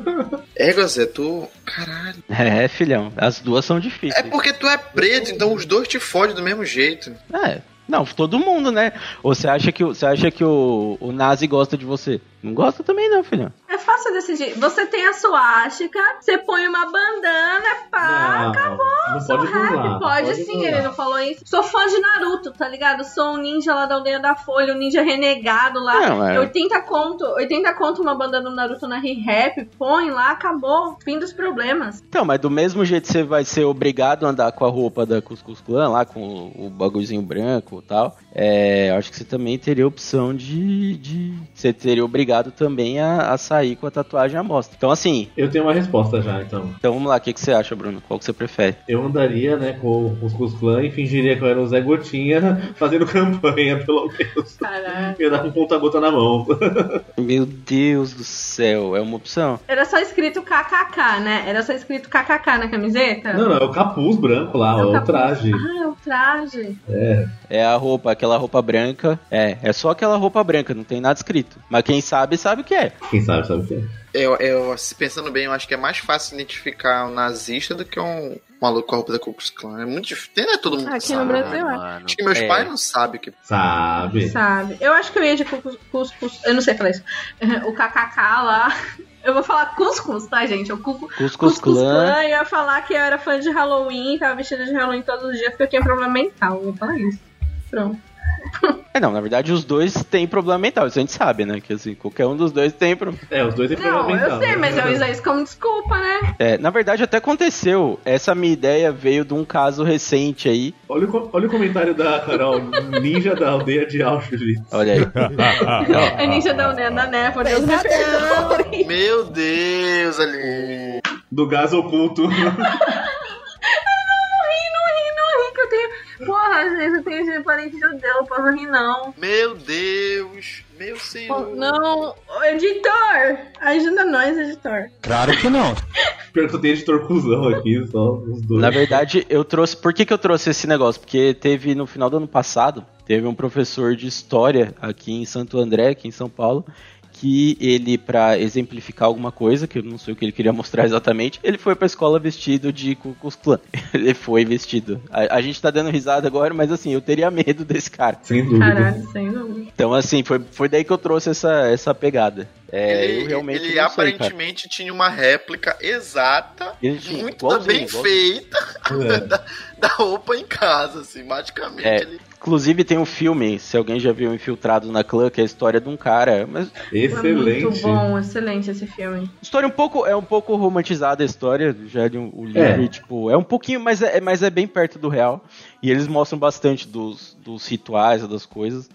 É, Gazé, tu. Caralho. É, filhão, as duas são É difíceis. porque tu é preto, então os dois te fodem do mesmo jeito. É, não, todo mundo, né? Ou você acha que o- você acha que o, o Nazi gosta de você? Não gosta também não, filhão. É fácil decidir. Você tem a suástica, você põe uma bandana, pá, Não, acabou. não pode Rap, burlar. pode, sim, burlar. ele não falou isso. Sou fã de Naruto, tá ligado? Sou um ninja lá da aldeia da Folha, um ninja renegado lá. Não, é. 80 conto, 80 conto uma bandana do Naruto na Re-Rap, põe lá, acabou. Fim dos problemas. Então, mas do mesmo jeito você vai ser obrigado a andar com a roupa da Cuscuz Clan, lá com o, bagulhozinho branco e tal, é, eu acho que você também teria a opção de, de... Você teria obrigado também a, a sair com a tatuagem à mostra. Então, assim, Eu tenho uma resposta já, então. então vamos lá, o que, que você acha, Bruno? Qual que você prefere? Eu andaria, né, com o Cuscus Clan e fingiria que eu era o Zé Gotinha *laughs* fazendo campanha, pelo menos. Caralho. Eu ia dar com ponta-gota na mão. *laughs* Meu Deus do céu, é uma opção? Era só escrito KKK, né? Era só escrito KKK na camiseta? Não, não, é o capuz branco lá, É o ó, o traje. Ah, é o traje. É. É a roupa, aquela roupa branca. É, é só aquela roupa branca, não tem nada escrito. Mas quem sabe, sabe o que é. Quem sabe, sabe o que é. Eu, eu, se pensando bem, eu acho que é mais fácil identificar um nazista do que um maluco com a roupa da Ku Klux Klan. É muito difícil. Não é todo mundo que Aqui no sabe. Brasil, é. mano. Acho que meus É. pais não sabem o que. Sabe. Sabe? Eu acho que eu ia de cuscuz. eu não sei falar isso. *laughs* O KKK lá. Eu vou falar cuscuz, tá, gente? O cu- Cuscuz Clan. clã. Eu ia falar que eu era fã de Halloween, tava vestida de Halloween todos os dias porque eu tinha problema mental. Eu vou falar isso. Pronto. É, não, na verdade os dois têm problema mental, isso a gente sabe, né? Que assim, qualquer um dos dois tem problema. É, os dois têm problema Não, eu mental, sei, né? mas eu usei isso como desculpa, né? É, na verdade até aconteceu. Essa minha ideia veio de um caso recente aí. Olha o, olha o comentário da Carol, ninja da aldeia de Auschwitz. Olha aí. *laughs* É ninja da aldeia da névoa, Deus me perdoe. Meu Deus, ali. Do gás oculto. *laughs* Porra, às vezes eu tenho parente judeu, não posso rir, não. Meu Deus. Meu senhor. Não, editor! Ajuda nós, editor. Claro que não. *laughs* Pior que eu tenho editor cuzão aqui, só os dois. Na verdade, eu trouxe. Por que, que eu trouxe esse negócio? Porque teve no final do ano passado, teve um professor de história aqui em Santo André, aqui em São Paulo, que ele, pra exemplificar alguma coisa, que eu não sei o que ele queria *laughs* mostrar exatamente, ele foi pra escola vestido de Ku Klux Klan. *laughs* Ele foi vestido. A, a gente tá dando risada agora, mas assim, eu teria medo desse cara. Sem dúvida. Caralho, sem dúvida. Então, assim, foi, foi daí que eu trouxe essa, essa pegada. É, ele eu realmente ele sei, aparentemente tinha uma réplica exata, tinha, muito bem igualzinho. feita É. *laughs* da, da roupa em casa, assim, magicamente. É. Ele... Inclusive tem um filme, se alguém já viu Infiltrados na Clã, que é a história de um cara. Mas Excelente. É muito bom, excelente esse filme. história um pouco é um pouco romantizada a história, já de um, o livro, É. tipo, é um pouquinho, mas é, mas é bem perto do real. E eles mostram bastante dos, dos rituais, das coisas.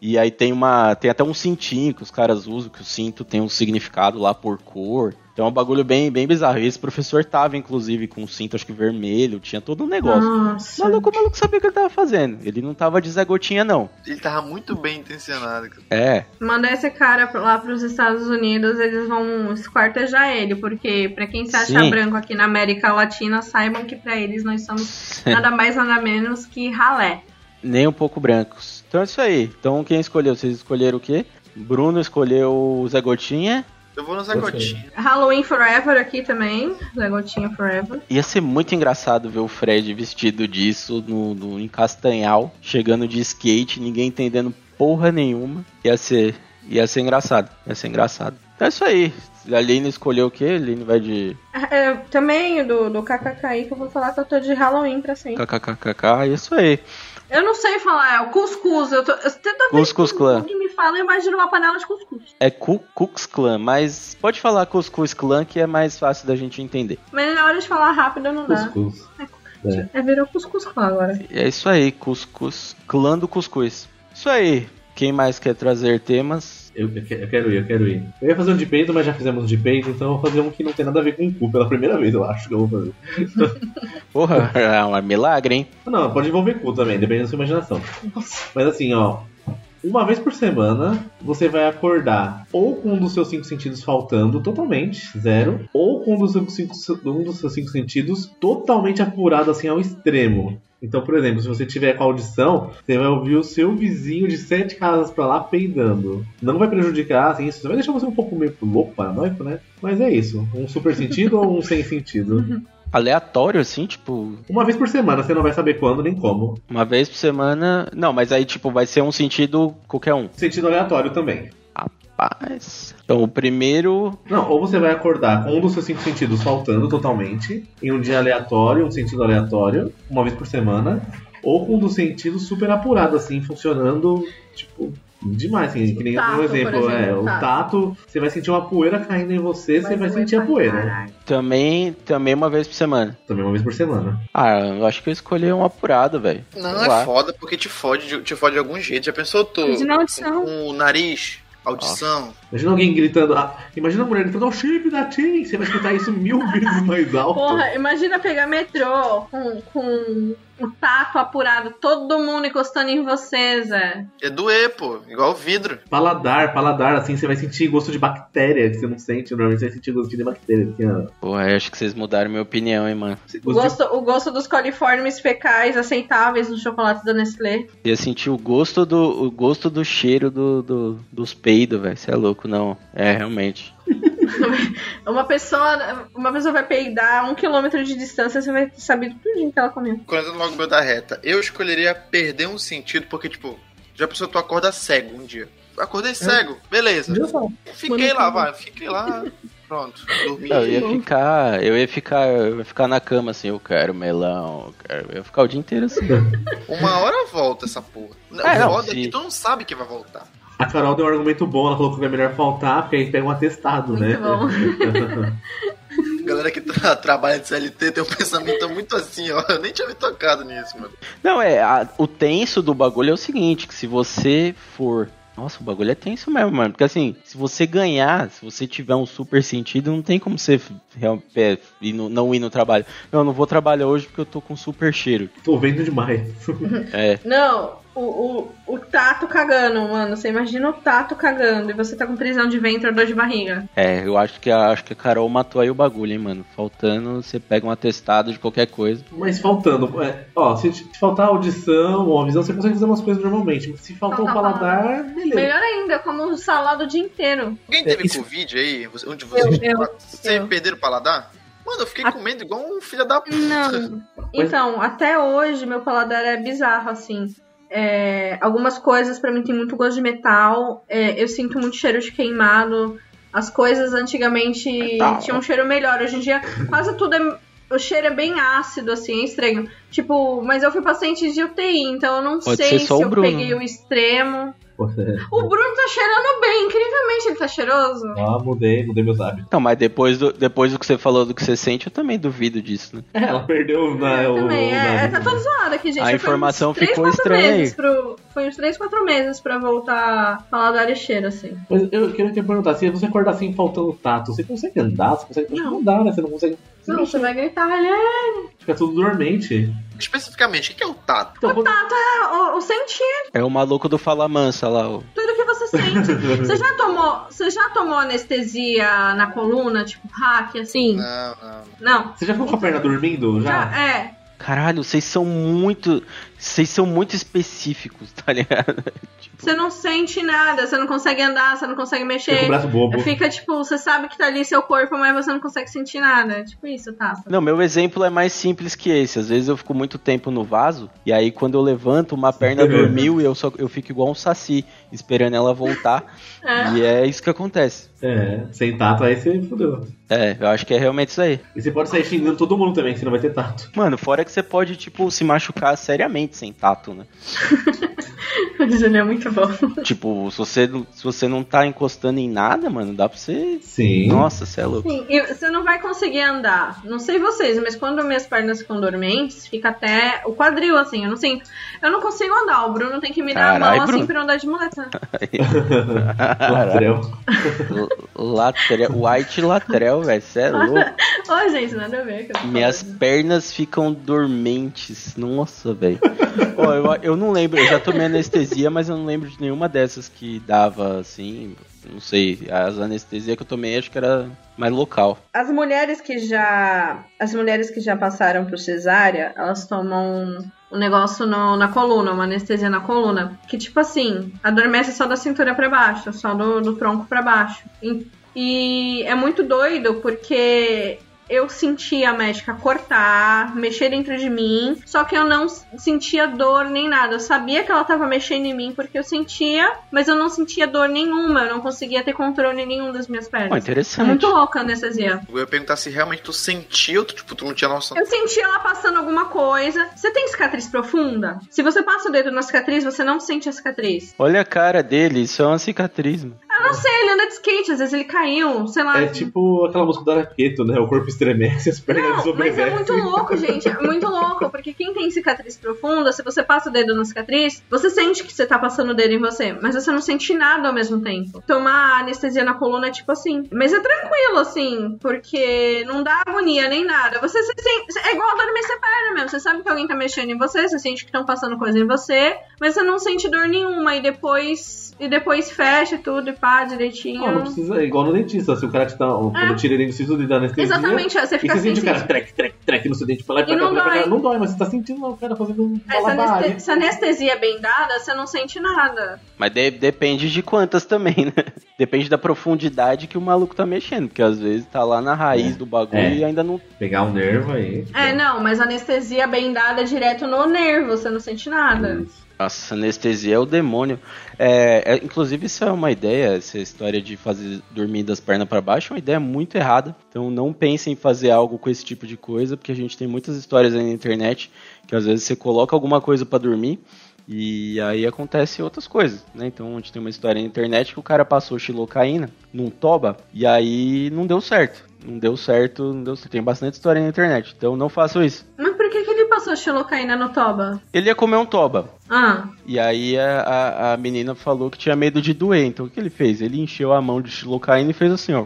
E aí tem uma. Tem até um cintinho que os caras usam, que o cinto tem um significado lá por cor. Então é um bagulho bem, bem bizarro. E esse professor tava, inclusive, com um cinto, acho que vermelho, tinha todo um negócio. Nossa. O maluco, o maluco sabia o que ele tava fazendo. Ele não tava de Zé Gotinha, não. ele tava muito bem intencionado. É. Manda esse cara lá pros Estados Unidos, eles vão esquartejar ele, porque pra quem se acha Sim. branco aqui na América Latina, saibam que pra eles nós somos *laughs* nada mais nada menos que ralé. Nem um pouco brancos. Então é isso aí. Então quem escolheu? Vocês escolheram o quê? Bruno escolheu o Zé Gotinha. Eu vou no Zé. Gotinha. Halloween Forever aqui também, Zé Gotinha Forever. Ia ser muito engraçado ver o Fred vestido disso no, no, em Castanhal, chegando de skate, ninguém entendendo porra nenhuma. Ia ser, ia ser engraçado. Ia ser engraçado. Então é isso aí. A Aline escolheu o quê? A Aline vai de É, também do, do KKK aí que eu vou falar que eu tô de Halloween pra sempre. kkkk. É isso aí. Eu não sei falar, é o cuscuz. Eu tô, eu, vez Cuscuz que Clan. alguém me fala, eu imagino uma panela de cuscuz. É Klux Klan, mas pode falar Cuscuz Klan que é mais fácil da gente entender. Mas na hora de falar rápido não dá. Cuscuz. É. É, virou cuscuz clã agora. É isso aí, Cuscuz. Clã do Cuscuz. Isso aí. Quem mais quer trazer temas? Eu, eu que- eu quero ir, eu quero ir. Eu ia fazer um de peito, mas já fizemos um de peito, então eu vou fazer um que não tem nada a ver com o cu pela primeira vez, eu acho que eu vou fazer. *laughs* Porra, é um milagre, hein? Não, pode envolver cu também, depende da sua imaginação. Mas assim, ó. Uma vez por semana, você vai acordar ou com um dos seus cinco sentidos faltando totalmente, zero, ou com um dos seus cinco, um dos seus cinco sentidos totalmente apurado assim ao extremo. Então, por exemplo, se você tiver com audição, você vai ouvir o seu vizinho de sete casas pra lá peidando. Não vai prejudicar, assim, isso vai deixar você um pouco meio louco, paranoico, né? Mas é isso. Um super sentido ou um sem sentido? *laughs* Aleatório, assim, tipo, Uma vez por semana, você não vai saber quando nem como. uma vez por semana. Não, mas aí, tipo, vai ser um sentido qualquer um. Sentido aleatório também. Rapaz. Então, o primeiro. Não, ou você vai acordar com um dos seus cinco sentidos faltando totalmente, em um dia aleatório, um sentido aleatório, uma vez por semana, ou com um dos sentidos super apurado, assim, funcionando, tipo, demais, assim, que nem Tato, um por exemplo, exemplo, é, o tato. tato, você vai sentir uma poeira caindo em você, você vai sentir a poeira. Também, também uma vez por semana. Também uma vez por semana. Ah, eu acho que eu escolhi um apurado, velho. Não, é lá. foda porque te fode, de- te fode de algum jeito. Já pensou tu com o nariz, audição? Imagina alguém gritando, ah, imagina a mulher gritando, o chip da Tim, você vai escutar isso mil *laughs* vezes mais alto. Porra, imagina pegar metrô com, com o tato apurado, todo mundo encostando em você, Zé. É doer, pô. Igual vidro. Paladar, paladar, assim, você vai sentir gosto de bactéria, que você não sente, normalmente você vai sentir gosto de bactéria, assim, ó. Porra, eu acho que vocês mudaram minha opinião, hein, mano. O Gosto de gosto, o gosto dos coliformes fecais aceitáveis no chocolate da Nestlé. Ia sentir o gosto do, o gosto do cheiro do, do- dos peidos, velho. Você é louco, não. É, realmente. *laughs* Uma pessoa, uma pessoa vai peidar um quilômetro de distância, você vai saber tudo que ela comeu. Colocando logo meu da reta. Eu escolheria perder um sentido, porque, tipo, já pensou tu acorda cego um dia. Acordei cego, beleza. Só. Fiquei lá, vai, fiquei lá. Pronto, dormi. Eu ia ficar. Eu ia ficar. Eu ia ficar na cama assim, eu quero melão, eu quero. Eu ia ficar o dia inteiro assim. Uma hora volta essa porra. Não, É, não, foda é se- que tu não sabe que vai voltar. A Carol deu um argumento bom, ela falou que é melhor faltar, porque aí pega um atestado, Muito né? bom. A *laughs* galera que tra- trabalha de CLT tem um pensamento muito assim, ó. Eu nem tinha me tocado nisso, mano. Não, é. a- o tenso do bagulho é o seguinte: que se você for. Nossa, o bagulho é tenso mesmo, mano. Porque assim, se você ganhar, se você tiver um super sentido, não tem como você real- é, ir no- não ir no trabalho. Não, eu não vou trabalhar hoje porque eu tô com super cheiro. Tô vendo demais. *laughs* É. Não, o, o, o tato cagando, mano. Você imagina o tato cagando e você tá com prisão de ventre ou dor de barriga. É, eu acho que a, acho que a Carol matou aí o bagulho, hein, mano. Faltando, você pega um atestado de qualquer coisa. Mas faltando, é, ó, se, se faltar audição ou a visão, você consegue fazer umas coisas normalmente. Mas se faltar o Faltar paladar, beleza. Melhor ainda, como salada o dia inteiro. Alguém teve É, isso- Covid aí? Você- Onde vocês Eu, eu, Vocês eu. perderam o paladar? Mano, eu fiquei A- comendo igual um filho da puta. Não. *laughs* Então, até hoje, meu paladar é bizarro, assim. É, algumas coisas pra mim tem muito gosto de metal. É, eu sinto muito cheiro de queimado. As coisas antigamente Metal. tinham um cheiro melhor. Hoje em dia, quase tudo é. O cheiro é bem ácido, assim, é estranho. Tipo, mas eu fui paciente de UTI, então eu não Pode sei se eu Bruno. peguei o extremo. O Bruno tá cheirando bem, incrivelmente ele tá cheiroso. Ah, mudei, mudei meus hábitos. Então, mas depois do, depois do que você falou do que você sente, eu também duvido disso, né? É, *laughs* ela perdeu na, o, Também, é, na- é, tá todo zoado aqui, gente. A Foi informação uns três, ficou quatro estranha. Pro, foi uns 3, 4 meses pra voltar a paladar e cheiro, assim. Mas eu queria te perguntar, se você acordar assim faltando tato, você consegue andar? Você consegue. Não. não dá, né? Você não consegue. Você Não, você vai gritar, olha. Fica tudo dormente. Especificamente, o que é o tato? Então, quando- Tato é o, o sentir, É o maluco do Fala Mansa lá, ó. tudo que você sente. *laughs* você já tomou, você já tomou anestesia na coluna, tipo hack, assim? Não, não. Não. Você já ficou com a perna dormindo? Já? Já, é. Caralho, vocês são muito. Vocês são muito específicos, tá ligado? *laughs* Tipo, Você não sente nada, você não consegue andar, você não consegue Fica mexer. o braço bobo. Fica tipo, você sabe que tá ali seu corpo, mas você não consegue sentir nada. É Tipo isso, tá? Não, meu exemplo é mais simples que esse. Às vezes eu fico muito tempo no vaso, e aí quando eu levanto, uma perna dormiu e eu, só, eu fico igual um saci, esperando ela voltar. *laughs* É. E é isso que acontece. É, sem tato aí você fudeu. É, eu acho que é realmente isso aí. E você pode sair xingando todo mundo também, que você não vai ter tato. Mano, fora que você pode, tipo, se machucar seriamente sem tato, né? *laughs* O Júnior é muito bom. tipo, se você, não- se você não tá encostando em nada, mano, dá pra você. Sim. Nossa, você é louco. Sim, e você não vai conseguir andar. Não sei vocês, mas quando minhas pernas ficam dormentes, fica até o quadril, assim. Eu não sinto. Eu não consigo andar. O Bruno tem que me dar a Carai, mão assim Bruno. pra eu andar de muleta. *laughs* Latrel. *laughs* Latrel, white latrel, velho, você é louco. *laughs* Ô, gente, nada a ver. Minhas falando. pernas ficam dormentes. Nossa, velho. Ó, eu, eu não lembro, eu já tomei anestesia, mas eu não lembro de nenhuma dessas que dava assim. Não sei, as anestesias que eu tomei acho que era mais local. As mulheres que já. As mulheres que já passaram por cesárea, elas tomam um negócio no- na coluna, uma anestesia na coluna. Que tipo assim, adormece só da cintura pra baixo, só do, do tronco pra baixo. E, e é muito doido porque eu sentia a médica cortar, mexer dentro de mim, só que eu não sentia dor nem nada. Eu sabia que ela tava mexendo em mim porque eu sentia, mas eu não sentia dor nenhuma, eu não conseguia ter controle nenhum das minhas pernas. É interessante. muito louca a anestesia. Eu ia perguntar se realmente tu sentiu, tu, tipo, tu não tinha noção. Eu senti ela passando alguma coisa. Você tem cicatriz profunda? Se você passa o dedo na cicatriz, você não sente a cicatriz. Olha a cara dele, isso é uma cicatriz, não sei, ele anda de skate, às vezes ele caiu, sei lá. É tipo aquela música do Araqueto, né? O corpo estremece, as pernas Não, mas é muito louco, gente. É muito louco, porque quem tem cicatriz profunda, se você passa o dedo na cicatriz, você sente que você tá passando o dedo em você, mas você não sente nada ao mesmo tempo. Tomar anestesia na coluna é tipo assim. Mas é tranquilo, assim, porque não dá agonia nem nada. Você se sente. É igual adormecer perna mesmo. Você sabe que alguém tá mexendo em você, você sente que estão passando coisa em você, mas você não sente dor nenhuma. E depois. E depois fecha tudo e pá, direitinho. Não, não precisa, é igual no dentista, se o cara te dá, quando tira ele, não precisa de dar anestesia. Exatamente, é, você E fica você assim. sente o cara trec, trec, trec no seu dente pra lá e pra E cá, não pra pra cá. dói. Não dói, mas você tá sentindo o cara fazendo um Essa, malabar. aneste- essa anestesia bem dada, você não sente nada. Mas de- depende de quantas também, né? *laughs* Depende da profundidade que o maluco tá mexendo, porque às vezes tá lá na raiz É. do bagulho É. e ainda não. Pegar um nervo aí. É, não, mas anestesia bem dada é direto no nervo, você não sente nada. Nossa, anestesia é o demônio. É, é, inclusive, isso é uma ideia, essa história de fazer dormir das pernas para baixo, é uma ideia muito errada. Então, não pensem em fazer algo com esse tipo de coisa, porque a gente tem muitas histórias aí na internet que às vezes você coloca alguma coisa para dormir e aí acontece outras coisas, né? Então, a gente tem uma história na internet que o cara passou xilocaína num toba e aí não deu certo. Não deu certo, não deu certo. Tem bastante história na internet, então não façam isso. Mas por que, que ele passou xilocaína no toba? Ele ia comer um toba, Ah, E aí a, a, a menina falou que tinha medo de doer. Então o que ele fez? Ele encheu a mão de xilocaína e fez assim, ó.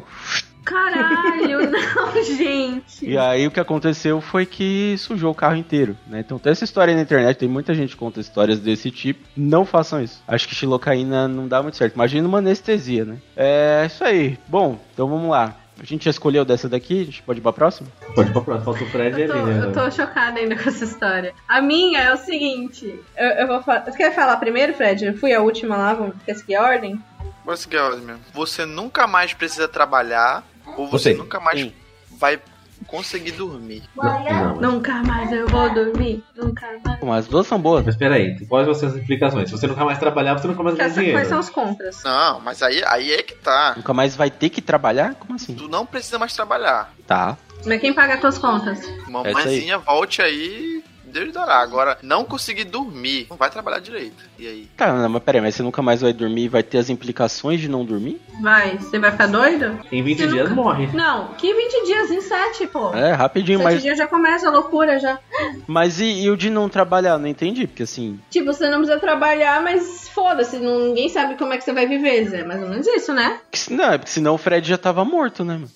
caralho, *laughs* não, gente. E aí o que aconteceu foi que sujou o carro inteiro, né? Então tem essa história aí na internet, tem muita gente que conta histórias desse tipo. Não façam isso. Acho que xilocaína não dá muito certo. Imagina uma anestesia, né? É isso aí. Bom, então vamos lá. A gente já escolheu dessa daqui, a gente pode ir pra próxima? Pode ir pra próxima. Falta o Fred e Eu tô, ali, né? eu tô chocada ainda com essa história. A minha é o seguinte: eu, eu vou falar. Você quer falar primeiro, Fred? Eu fui a última lá, vamos seguir a ordem? Mas que é mesmo. Você nunca mais precisa trabalhar ou você Você. nunca mais Sim. vai conseguir dormir. Não, não. Nunca mais eu vou dormir. Nunca mais. Mas as duas são boas. Mas peraí, quais vão ser as implicações? Se você nunca mais trabalhar, você nunca mais ganha dinheiro. quais são os contras? Não, mas aí, aí é que tá. Nunca mais vai ter que trabalhar? Como assim? Tu não precisa mais trabalhar. Tá. Mas quem paga as tuas contas? Mamãezinha, volte aí. Deus dará. Agora, não conseguir dormir, não vai trabalhar direito. E aí? Cara, não, mas peraí, mas você nunca mais vai dormir e vai ter as implicações de não dormir? Vai, você vai ficar doido? Em 20 Você dias nunca- morre. Não, que 20 dias em 7, pô. É, rapidinho, Sete mas. dias já começa a loucura já. Mas e, e o de não trabalhar? Não entendi, porque assim. Tipo, você não precisa trabalhar, mas foda-se, ninguém sabe como é que você vai viver, Zé. Mais ou menos isso, né? Não, é porque senão o Fred já tava morto, né, mano?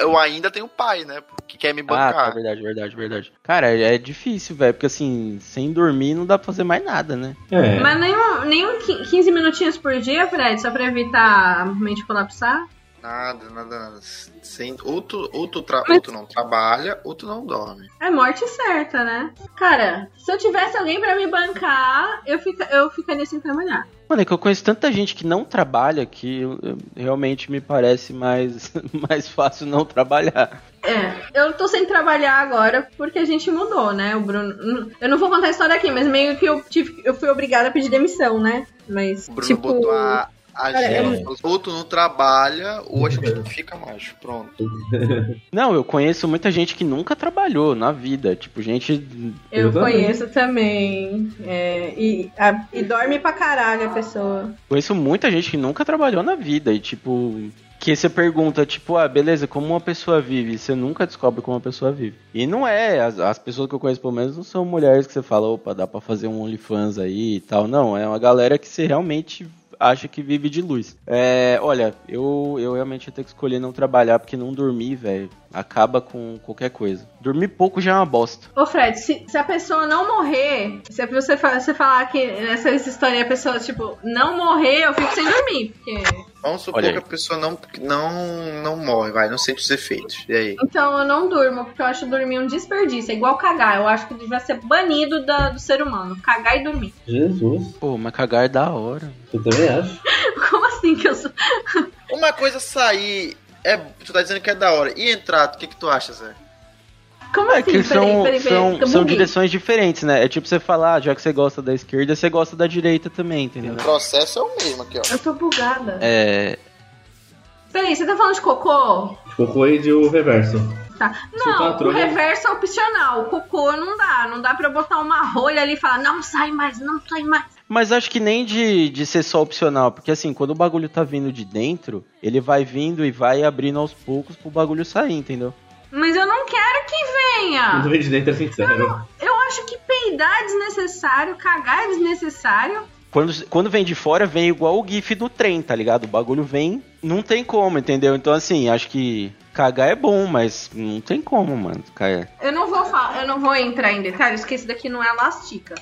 Eu, ainda tenho pai, né? Que quer me Ah, tá, bancar. verdade, verdade, verdade. Cara, é, é difícil, velho, porque assim, sem dormir não dá pra fazer mais nada, né? É. Mas nenhum, nenhum qui- 15 minutinhos por dia, Fred, só pra evitar a mente colapsar. Nada, nada. Sem, ou, tu, ou, tu tra- ou tu não trabalha, ou tu não dorme. É morte certa, né? Cara, se eu tivesse alguém pra me bancar, eu, fica, eu ficaria sem trabalhar. Mano, é que eu conheço tanta gente que não trabalha que eu- eu- realmente me parece mais, *laughs* mais fácil não trabalhar. É, eu tô sem trabalhar agora porque a gente mudou, né? O Bruno. Eu não vou contar a história aqui, mas meio que eu tive. Eu fui obrigada a pedir demissão, né? Mas. O Bruno tipo. botou a Cara, agenda. Ou tu não trabalha, ou a gente não fica mais. Pronto. Não, eu conheço muita gente que nunca trabalhou na vida. Tipo, gente. Eu, Eu conheço também. É, e, a- e dorme pra caralho a pessoa. Conheço muita gente que nunca trabalhou na vida. E, tipo. Que você pergunta, tipo, ah, beleza, como uma pessoa vive? Você nunca descobre como uma pessoa vive. E não é, as, as pessoas que eu conheço, pelo menos, não são mulheres que você fala, opa, dá pra fazer um OnlyFans aí e tal. Não, é uma galera que você realmente acha que vive de luz. É, olha, eu, eu realmente ia ter que escolher não trabalhar, porque não dormir, velho, acaba com qualquer coisa. Dormir pouco já é uma bosta. Ô Fred, se, se a pessoa não morrer, se você, você falar que nessa história a pessoa, tipo, não morrer, eu fico sem dormir. Porque. Vamos supor que a pessoa não, não, não morre, vai, não sente os efeitos. E aí? Então eu não durmo, porque eu acho dormir um desperdício. É igual cagar. Eu acho que devia ser banido da- do ser humano. Cagar e dormir. Jesus, Pô, mas cagar é da hora. Eu também acho. *laughs* Como assim que eu sou. *laughs* Uma coisa sair. É, tu tá dizendo que é da hora. E entrar, o que, que tu acha, Zé? Como É assim? que são, peraí, peraí, são, são direções diferentes, né? É tipo você falar, já que você gosta da esquerda, você gosta da direita também, entendeu? O processo é o mesmo aqui, ó. Eu tô bugada. É. Peraí, você tá falando de cocô? Cocô e de o reverso. Tá. Não, o reverso é opcional. O cocô não dá. Não dá pra eu botar uma rolha ali e falar, não sai mais, não sai mais. Mas acho que nem de, de ser só opcional, porque assim, quando o bagulho tá vindo de dentro, ele vai vindo e vai abrindo aos poucos pro bagulho sair, entendeu? Mas eu não quero que venha. Tudo vem de dentro é sincero. Eu acho que peidar é desnecessário, cagar é desnecessário. Quando, quando vem de fora, vem igual o GIF do trem, tá ligado? O bagulho vem, não tem como, entendeu? Então, assim, acho que cagar é bom, mas não tem como, mano. Cagar. Eu não vou falar, eu não vou entrar em detalhes, porque esse daqui não é lastica.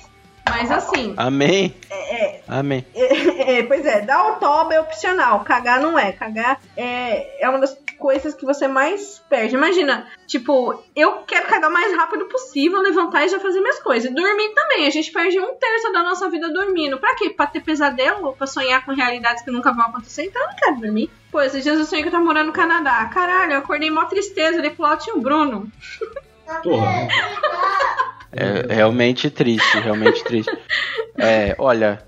Mas assim, Amém. é, Amém. é, *laughs* é, pois é, dar o toba é opcional, cagar não é. Cagar é, é uma das coisas que você mais perde. Imagina, tipo, eu quero cagar o mais rápido possível, levantar e já fazer minhas coisas. Dormir também, a gente perde um terço da nossa vida dormindo. Pra quê? Pra ter pesadelo ou pra sonhar com realidades que nunca vão acontecer? Então eu não quero dormir. Pô, esses dias eu sonhei que eu tava morando no Canadá. Caralho, eu acordei mó tristeza, olhei pro lado tinha o Bruno. Porra. *laughs* É realmente triste, realmente triste. *laughs* É, olha,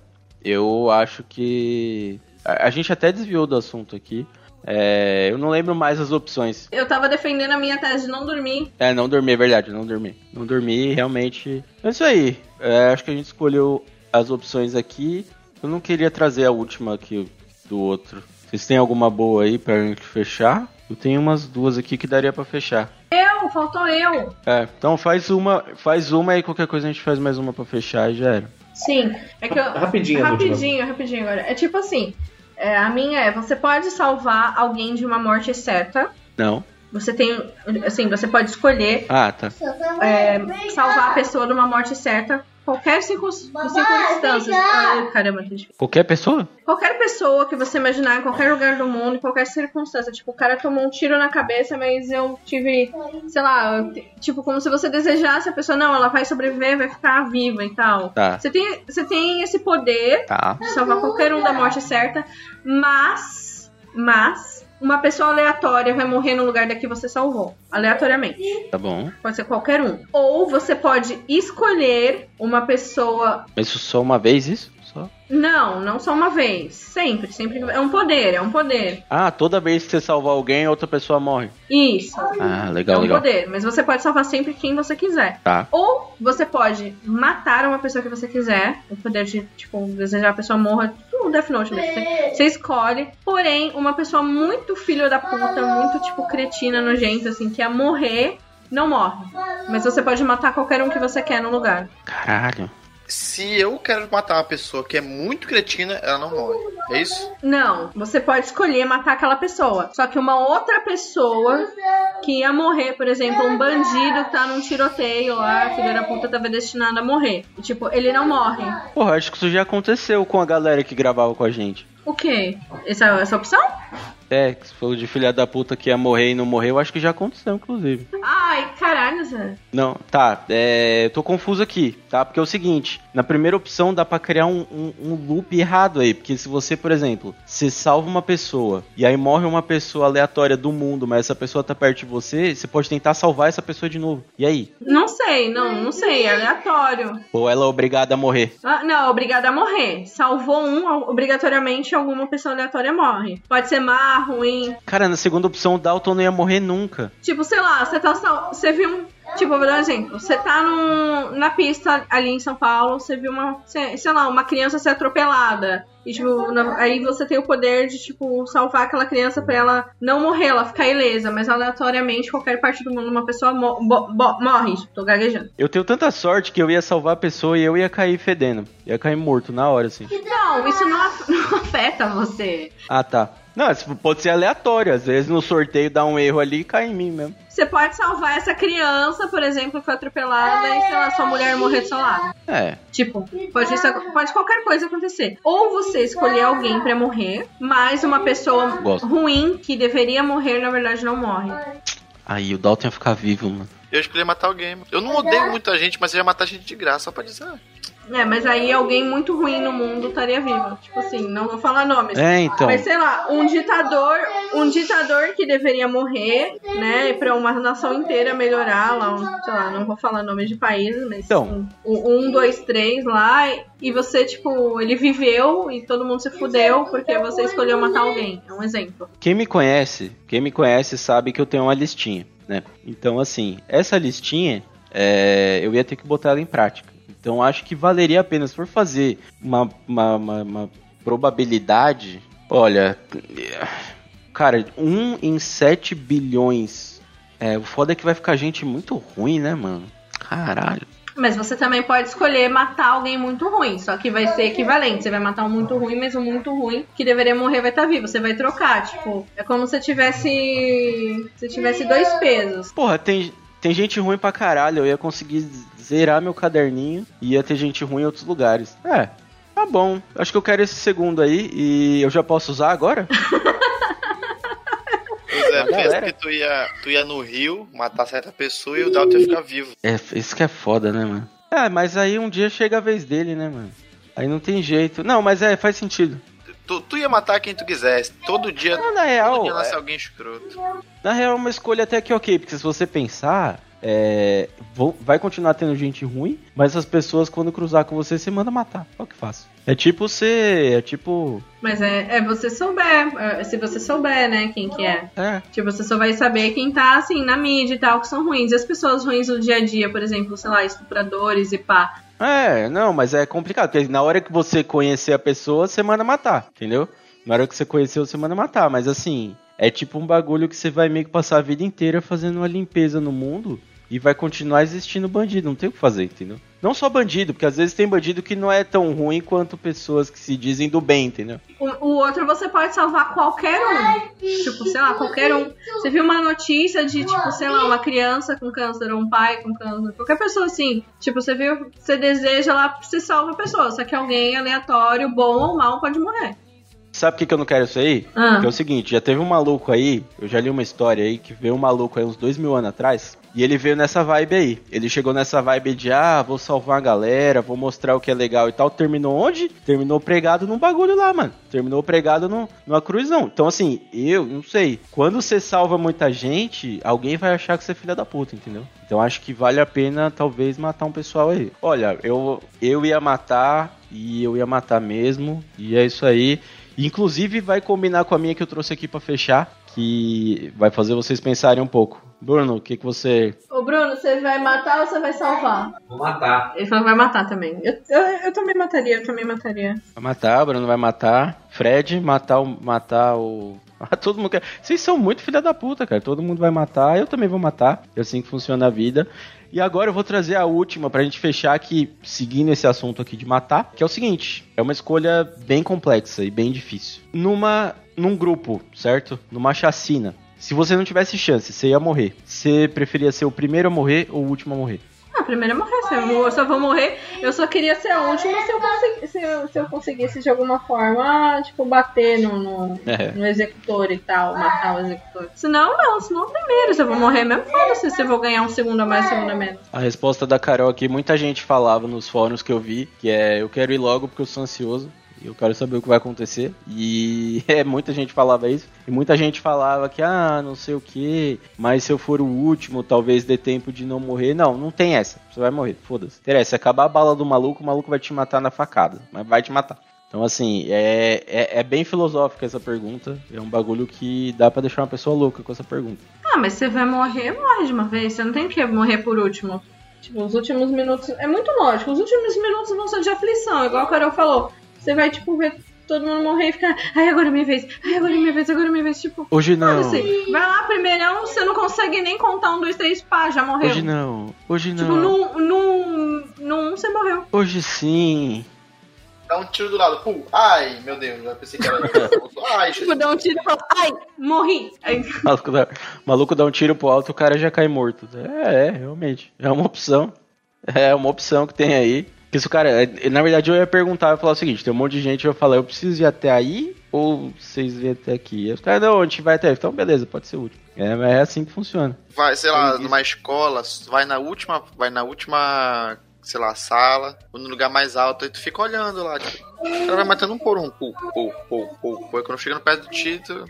eu acho que. A, a gente até desviou do assunto aqui. É, eu não lembro mais as opções. Eu tava defendendo a minha tese de não dormir. É, não dormir, é verdade, não dormir. Não dormir, realmente. É isso aí. É, acho que a gente escolheu as opções aqui. Eu não queria trazer a última aqui do outro. Vocês têm alguma boa aí pra gente fechar? Eu tenho umas duas aqui que daria pra fechar. Eu, faltou eu. É, então faz uma, faz uma e qualquer coisa a gente faz mais uma pra fechar e já era. Sim. É que eu, Rapidinho Rapidinho, rapidinho agora. É tipo assim. é, a minha é, você pode salvar alguém de uma morte certa. Não. Você tem. Assim, você pode escolher Ah, tá. é, salvar a pessoa de uma morte certa qualquer circun- circunstância. Ai, caramba, difícil. Qualquer pessoa? Qualquer pessoa que você imaginar, em qualquer lugar do mundo, em qualquer circunstância. Tipo, o cara tomou um tiro na cabeça, mas eu tive, sei lá, tipo, como se você desejasse a pessoa, não, ela vai sobreviver, vai ficar viva e tal. Tá. Você tem, você tem esse poder Tá. de salvar qualquer um da morte certa, mas, mas, uma pessoa aleatória vai morrer no lugar da que você salvou, aleatoriamente. Tá bom. Pode ser qualquer um. Ou você pode escolher uma pessoa. Isso só uma vez, isso? Só? Não, não só uma vez. Sempre, sempre. É um poder, é um poder. Ah, toda vez que você salvar alguém, outra pessoa morre. Isso. Ah, é legal, um legal. poder. Mas você pode salvar sempre quem você quiser. Tá. Ou você pode matar uma pessoa que você quiser. O poder de, tipo, desejar a pessoa morra. Um Death Note mesmo. Você, você escolhe. Porém, uma pessoa muito filho da puta, muito, tipo, cretina, nojenta, assim, que ia morrer, não morre. Mas você pode matar qualquer um que você quer no lugar. Caralho. Se eu quero matar uma pessoa que é muito cretina, ela não morre. É isso? Não, você pode escolher matar aquela pessoa. Só que uma outra pessoa que ia morrer, por exemplo, um bandido que tá num tiroteio lá, filho da puta tava destinado a morrer. E, tipo, ele não morre. Porra, acho que isso já aconteceu com a galera que gravava com a gente. O quê? Essa, essa opção? É, que você falou de filha da puta que ia morrer e não morreu, acho que já aconteceu, inclusive. Ai, caralho, Zé. Não, tá, é. Tô confuso aqui, tá? Porque é o seguinte: na primeira opção dá pra criar um, um, um loop errado aí. Porque se você, por exemplo, você salva uma pessoa e aí morre uma pessoa aleatória do mundo, mas essa pessoa tá perto de você, você pode tentar salvar essa pessoa de novo. E aí? Não sei, não, não sei, é aleatório. Ou ela é obrigada a morrer? Ah, não, obrigada a morrer. Salvou um, obrigatoriamente alguma pessoa aleatória morre. Pode ser má, ruim. Cara, na segunda opção o Dalton não ia morrer nunca. Tipo, sei lá, você tá. Você viu um. Tipo, vou dar um exemplo. Você tá num... na pista ali em São Paulo, você viu uma. Sei, sei lá, uma criança ser atropelada. E, tipo, na- aí você tem o poder de, tipo, salvar aquela criança pra ela não morrer, ela ficar ilesa. Mas aleatoriamente, qualquer parte do mundo, uma pessoa mo- morre. Tô gaguejando. Eu tenho tanta sorte que eu ia salvar a pessoa e eu ia cair fedendo. Ia cair morto na hora, assim. Não, isso não, af- *laughs* não afeta você. Ah, tá. Não, pode ser aleatório. Às vezes no sorteio dá um erro ali e cai em mim mesmo. Você pode salvar essa criança, por exemplo, que foi atropelada e, sei lá, sua mulher morrer do seu lado. É. Tipo, pode, isso- pode qualquer coisa acontecer. Ou você escolher alguém pra morrer, mas uma pessoa Gosto. ruim que deveria morrer, na verdade, não morre. Aí o Dalton ia ficar vivo, mano. Eu escolhi matar alguém. mano. Eu não odeio muita gente, mas eu ia matar gente de graça, só pra dizer. É, mas aí alguém muito ruim no mundo estaria vivo. Tipo assim, não vou falar nomes. É, então. Mas sei lá, um ditador, um ditador que deveria morrer, né, pra uma nação inteira melhorar lá, um, sei lá, não vou falar nomes de países, mas Então. um, um, dois, três lá, e você, tipo, ele viveu e todo mundo se fudeu porque você escolheu matar alguém. É um exemplo. Quem me conhece, quem me conhece sabe que eu tenho uma listinha, né? Então, assim, essa listinha, é, eu ia ter que botar ela em prática. Então, acho que valeria a pena, se for fazer uma, uma, uma- uma probabilidade, olha, cara, 1 em 7 bilhões. É, o foda é que vai ficar gente muito ruim, né, mano? Caralho. Mas você também pode escolher matar alguém muito ruim, só que vai ser equivalente. Você vai matar um muito ruim, mas um muito ruim que deveria morrer vai estar vivo. Você vai trocar, tipo, é como se tivesse. Se tivesse dois pesos. Porra, tem, tem gente ruim pra caralho. Eu ia conseguir zerar meu caderninho e ia ter gente ruim em outros lugares. É, tá bom. Acho que eu quero esse segundo aí e eu já posso usar agora? *laughs* Pois é, pensa que tu ia, tu ia no rio, matar certa pessoa e o Dalton ia ficar vivo. É, isso que é foda, né, mano? É, mas aí um dia chega a vez dele, né, mano? Aí não tem jeito. Não, mas é, faz sentido. Tu, tu ia matar quem tu quisesse. Todo dia, Não, na todo real, dia nasce é- alguém escroto. na real é uma escolha até que ok, porque se você pensar, é, vou- vai continuar tendo gente ruim, mas as pessoas quando cruzar com você, você manda matar. Olha o que faço. É tipo você, é tipo, Mas é, é você souber, é, se você souber, né, quem que é. é, Tipo, você só vai saber quem tá, assim, na mídia e tal, que são ruins. E as pessoas ruins no dia a dia, por exemplo, sei lá, estupradores e pá. É, não, mas é complicado, porque na hora que você conhecer a pessoa, você manda matar, entendeu? Na hora que você conheceu, você manda matar, mas assim, é tipo um bagulho que você vai meio que passar a vida inteira fazendo uma limpeza no mundo, e vai continuar existindo bandido, não tem o que fazer, entendeu? Não só bandido, porque às vezes tem bandido que não é tão ruim quanto pessoas que se dizem do bem, entendeu? O, o outro você pode salvar qualquer um. Tipo, sei lá, qualquer um. Você viu uma notícia de, tipo, sei lá, uma criança com câncer, ou um pai com câncer, qualquer pessoa assim. Tipo, você viu, você deseja lá, você salva a pessoa. Só que alguém aleatório, bom ou mal, pode morrer. Sabe por que, que eu não quero isso aí? Ah. Que é o seguinte, já teve um maluco aí, eu já li uma história aí, que veio um maluco aí uns dois mil anos atrás, e ele veio nessa vibe aí. Ele chegou nessa vibe de, ah, vou salvar a galera, vou mostrar o que é legal e tal. Terminou onde? Terminou pregado num bagulho lá, mano. Terminou pregado no, numa cruz, não. Então, assim, eu não sei. Quando você salva muita gente, alguém vai achar que você é filha da puta, entendeu? Então, acho que vale a pena, talvez, matar um pessoal aí. Olha, eu, eu ia matar, e eu ia matar mesmo, e é isso aí. Inclusive, vai combinar com a minha que eu trouxe aqui pra fechar, que vai fazer vocês pensarem um pouco. Bruno, o que, que você. Ô, Bruno, você vai matar ou você vai salvar? Vou matar. Ele falou que vai matar também. Eu, eu, eu também mataria, eu também mataria. Vai matar, Bruno vai matar. Fred, matar o. Matar o. *laughs* Ah, todo mundo quer. Vocês são muito filha da puta, cara. Todo mundo vai matar, eu também vou matar. É assim que funciona a vida. E agora eu vou trazer a última pra gente fechar aqui, seguindo esse assunto aqui de matar, que é o seguinte: é uma escolha bem complexa e bem difícil. Numa. num grupo, certo? Numa chacina. Se você não tivesse chance, você ia morrer. Você preferia ser o primeiro a morrer ou o último a morrer? Ah, primeiro é morrer. Se eu, eu vou morrer, eu só queria ser a última se eu, consegui, se eu, se eu conseguisse de alguma forma, tipo, bater no, no, É. no executor e tal, matar o executor. Senão, não, senão primeiro. Se eu vou morrer mesmo, foda-se se eu vou ganhar um segundo a mais, um segundo a menos. A resposta da Carol aqui, muita gente falava nos fóruns que eu vi, que é eu quero ir logo porque eu sou ansioso. Eu quero saber o que vai acontecer. E *laughs* é, muita gente falava isso. E muita gente falava que, ah, não sei o que, mas se eu for o último, talvez dê tempo de não morrer. Não, não tem essa. Você vai morrer, foda-se. Interessa, acabar a bala do maluco, o maluco vai te matar na facada. Mas vai te matar. Então, assim, é, é, é bem filosófica essa pergunta. É um bagulho que dá pra deixar uma pessoa louca com essa pergunta. Ah, mas você vai morrer, morre de uma vez. Você não tem que morrer por último. Tipo, os últimos minutos. É muito lógico. Os últimos minutos vão ser de aflição, igual a Carol falou. Você vai, tipo, ver todo mundo morrer e ficar. Ai, agora é minha vez. Ai, agora é minha vez, agora é minha vez. Tipo. Hoje não. foda-se. Vai lá, primeirão, você não consegue nem contar um, dois, três, pá, já morreu. Hoje não. Hoje Tipo, não. num, num, num você morreu. Hoje sim. Dá um tiro do lado. Pum. Ai, meu Deus. Eu pensei que era. *laughs* Ai, Tipo, dá um tiro e fala, ai, morri. Aí, Maluco dá, maluco dá um tiro pro alto, o cara já cai morto. É, é, realmente. É uma opção. É uma opção que tem aí. Porque se o cara. é, Na verdade, eu ia perguntar, eu ia falar o seguinte: tem um monte de gente que vai falar, eu preciso ir até aí ou vocês vêm até aqui? Aí os caras, não, a gente vai até aí. Então, beleza, pode ser último. É, é assim que funciona. vai, sei lá, numa escola, vai na última, vai na última, sei lá, sala, ou no lugar mais alto, aí tu fica olhando lá, tipo, o cara vai matando um por um, pô, pô, pô, pô, pô, e quando chega no pé do título,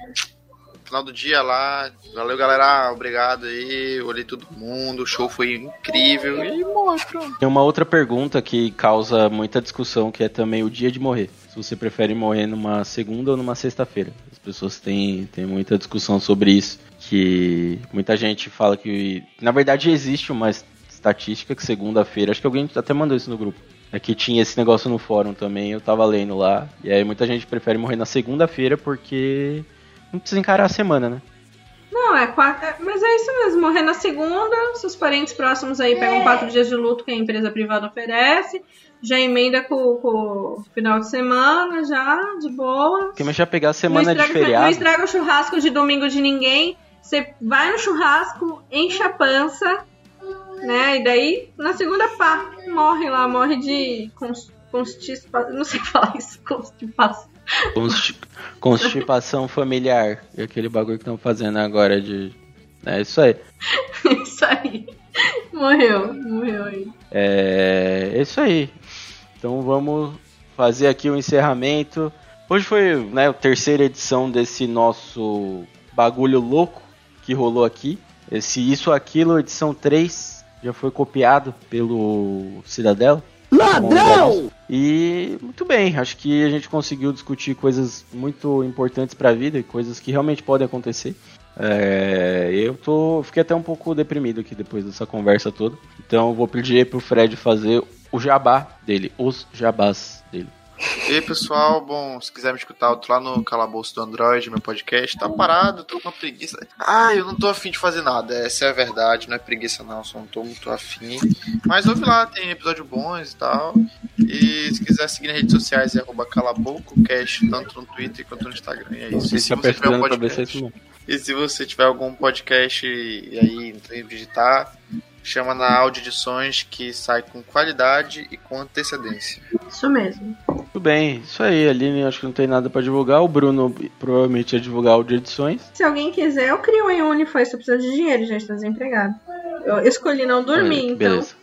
final do dia lá, valeu galera, obrigado aí, olhei todo mundo, o show foi incrível, e pronto. Tem uma outra pergunta que causa muita discussão, que é também o dia de morrer. Se você prefere morrer numa segunda ou numa sexta-feira. As pessoas têm, têm muita discussão sobre isso. Que muita gente fala que. Na verdade, existe uma estatística que segunda-feira. Acho que alguém até mandou isso no grupo. É que tinha esse negócio no fórum também, eu tava lendo lá. E aí muita gente prefere morrer na segunda-feira porque não precisa encarar a semana, né? Não, é quatro. é- Mas é isso mesmo, morrer na segunda, seus parentes próximos aí pegam quatro dias de luto que a empresa privada oferece, já emenda com, com o final de semana, já, de boa. Porque mas já pegar a semana não, de estraga, não feriado. estraga o churrasco de domingo de ninguém. Você vai no churrasco, enche a pança, né? E daí, na segunda pá, morre lá, morre de cons- constipação. Não sei *laughs* falar isso, constipação. Consti- Constipação familiar. E aquele bagulho que estão fazendo agora de. É isso aí. *laughs* Isso aí. Morreu, morreu aí. É, é isso aí. Então vamos fazer aqui o encerramento. Hoje foi né, a terceira edição desse nosso bagulho louco que rolou aqui. Esse Isso Aquilo, edição 3, já foi copiado pelo Cidadela. Ladrão! E muito bem, acho que a gente conseguiu discutir coisas muito importantes para a vida e coisas que realmente podem acontecer. É, eu tô, fiquei até um pouco deprimido aqui depois dessa conversa toda. Então vou pedir pro Fred fazer o jabá dele, os jabás dele. E aí, pessoal, bom, se quiser me escutar, eu tô lá no Calabouço do Android, meu podcast. Tá parado, tô com uma preguiça. Ah, eu não tô afim de fazer nada. Essa é a verdade, não é preguiça não, só não tô muito afim. Mas ouve lá, tem episódios bons e tal. E se quiser seguir nas redes sociais, é arroba calaboucocast, tanto no Twitter quanto no Instagram. E é isso. E se você tiver um podcast, e se você tiver algum podcast e aí digitar, chama na Audio Edições que sai com qualidade e com antecedência. Isso mesmo. Tudo bem, isso aí, Aline, acho que não tem nada pra divulgar. O Bruno provavelmente ia divulgar o de edições. Se alguém quiser, eu crio em OnlyFans. Eu preciso de dinheiro, gente, tô desempregado. Eu escolhi não dormir, Olha, então. Beleza.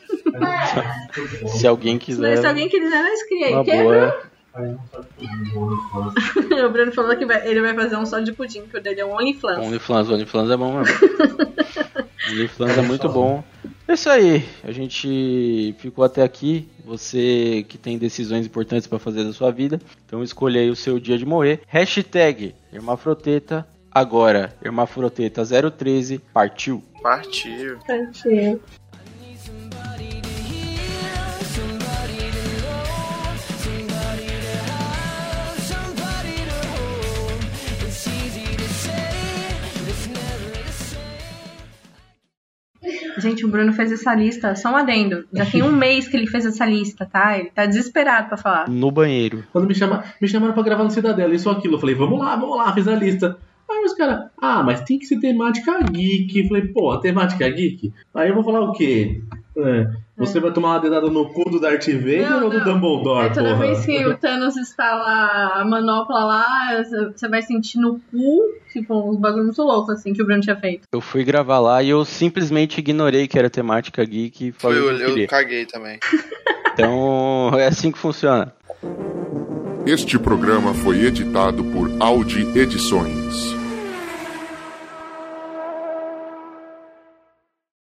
*laughs* Se alguém quiser. se alguém quiser, nós cria aí. Uma Quer, boa. *laughs* O Bruno falou que vai- ele vai fazer um só de pudim, que o dele é um OnlyFans. OnlyFans, OnlyFans é bom mesmo. *laughs* OnlyFans é muito bom. É isso aí, a gente ficou até aqui. Você que tem decisões importantes pra fazer da sua vida, então escolha aí o seu dia de morrer. Hashtag Hermafroteta, agora Hermafroteta 013, partiu. Partiu. Partiu. Gente, o Bruno fez essa lista, só um adendo. Já tem um mês que ele fez essa lista, tá? Ele tá desesperado pra falar. No banheiro. Quando me, chama, me chamaram pra gravar no Cidadela, isso ou aquilo, eu falei, vamos lá, vamos lá, fiz a lista. Aí os caras, ah, mas tem que ser temática geek. Eu falei, pô, temática geek? Aí eu vou falar o quê? É, você vai tomar uma dedada no cu do Darth Vader Não, ou do não. Dumbledore, Aí toda porra? vez que o Thanos instala a manopla lá, você vai sentir no cu, tipo, uns bagulho muito louco, assim, que o Bruno tinha feito. Eu fui gravar lá e eu simplesmente ignorei que era temática geek e Foi, falei eu, eu eu caguei também. Então *laughs* é assim que funciona. Este programa foi editado por Audi Edições.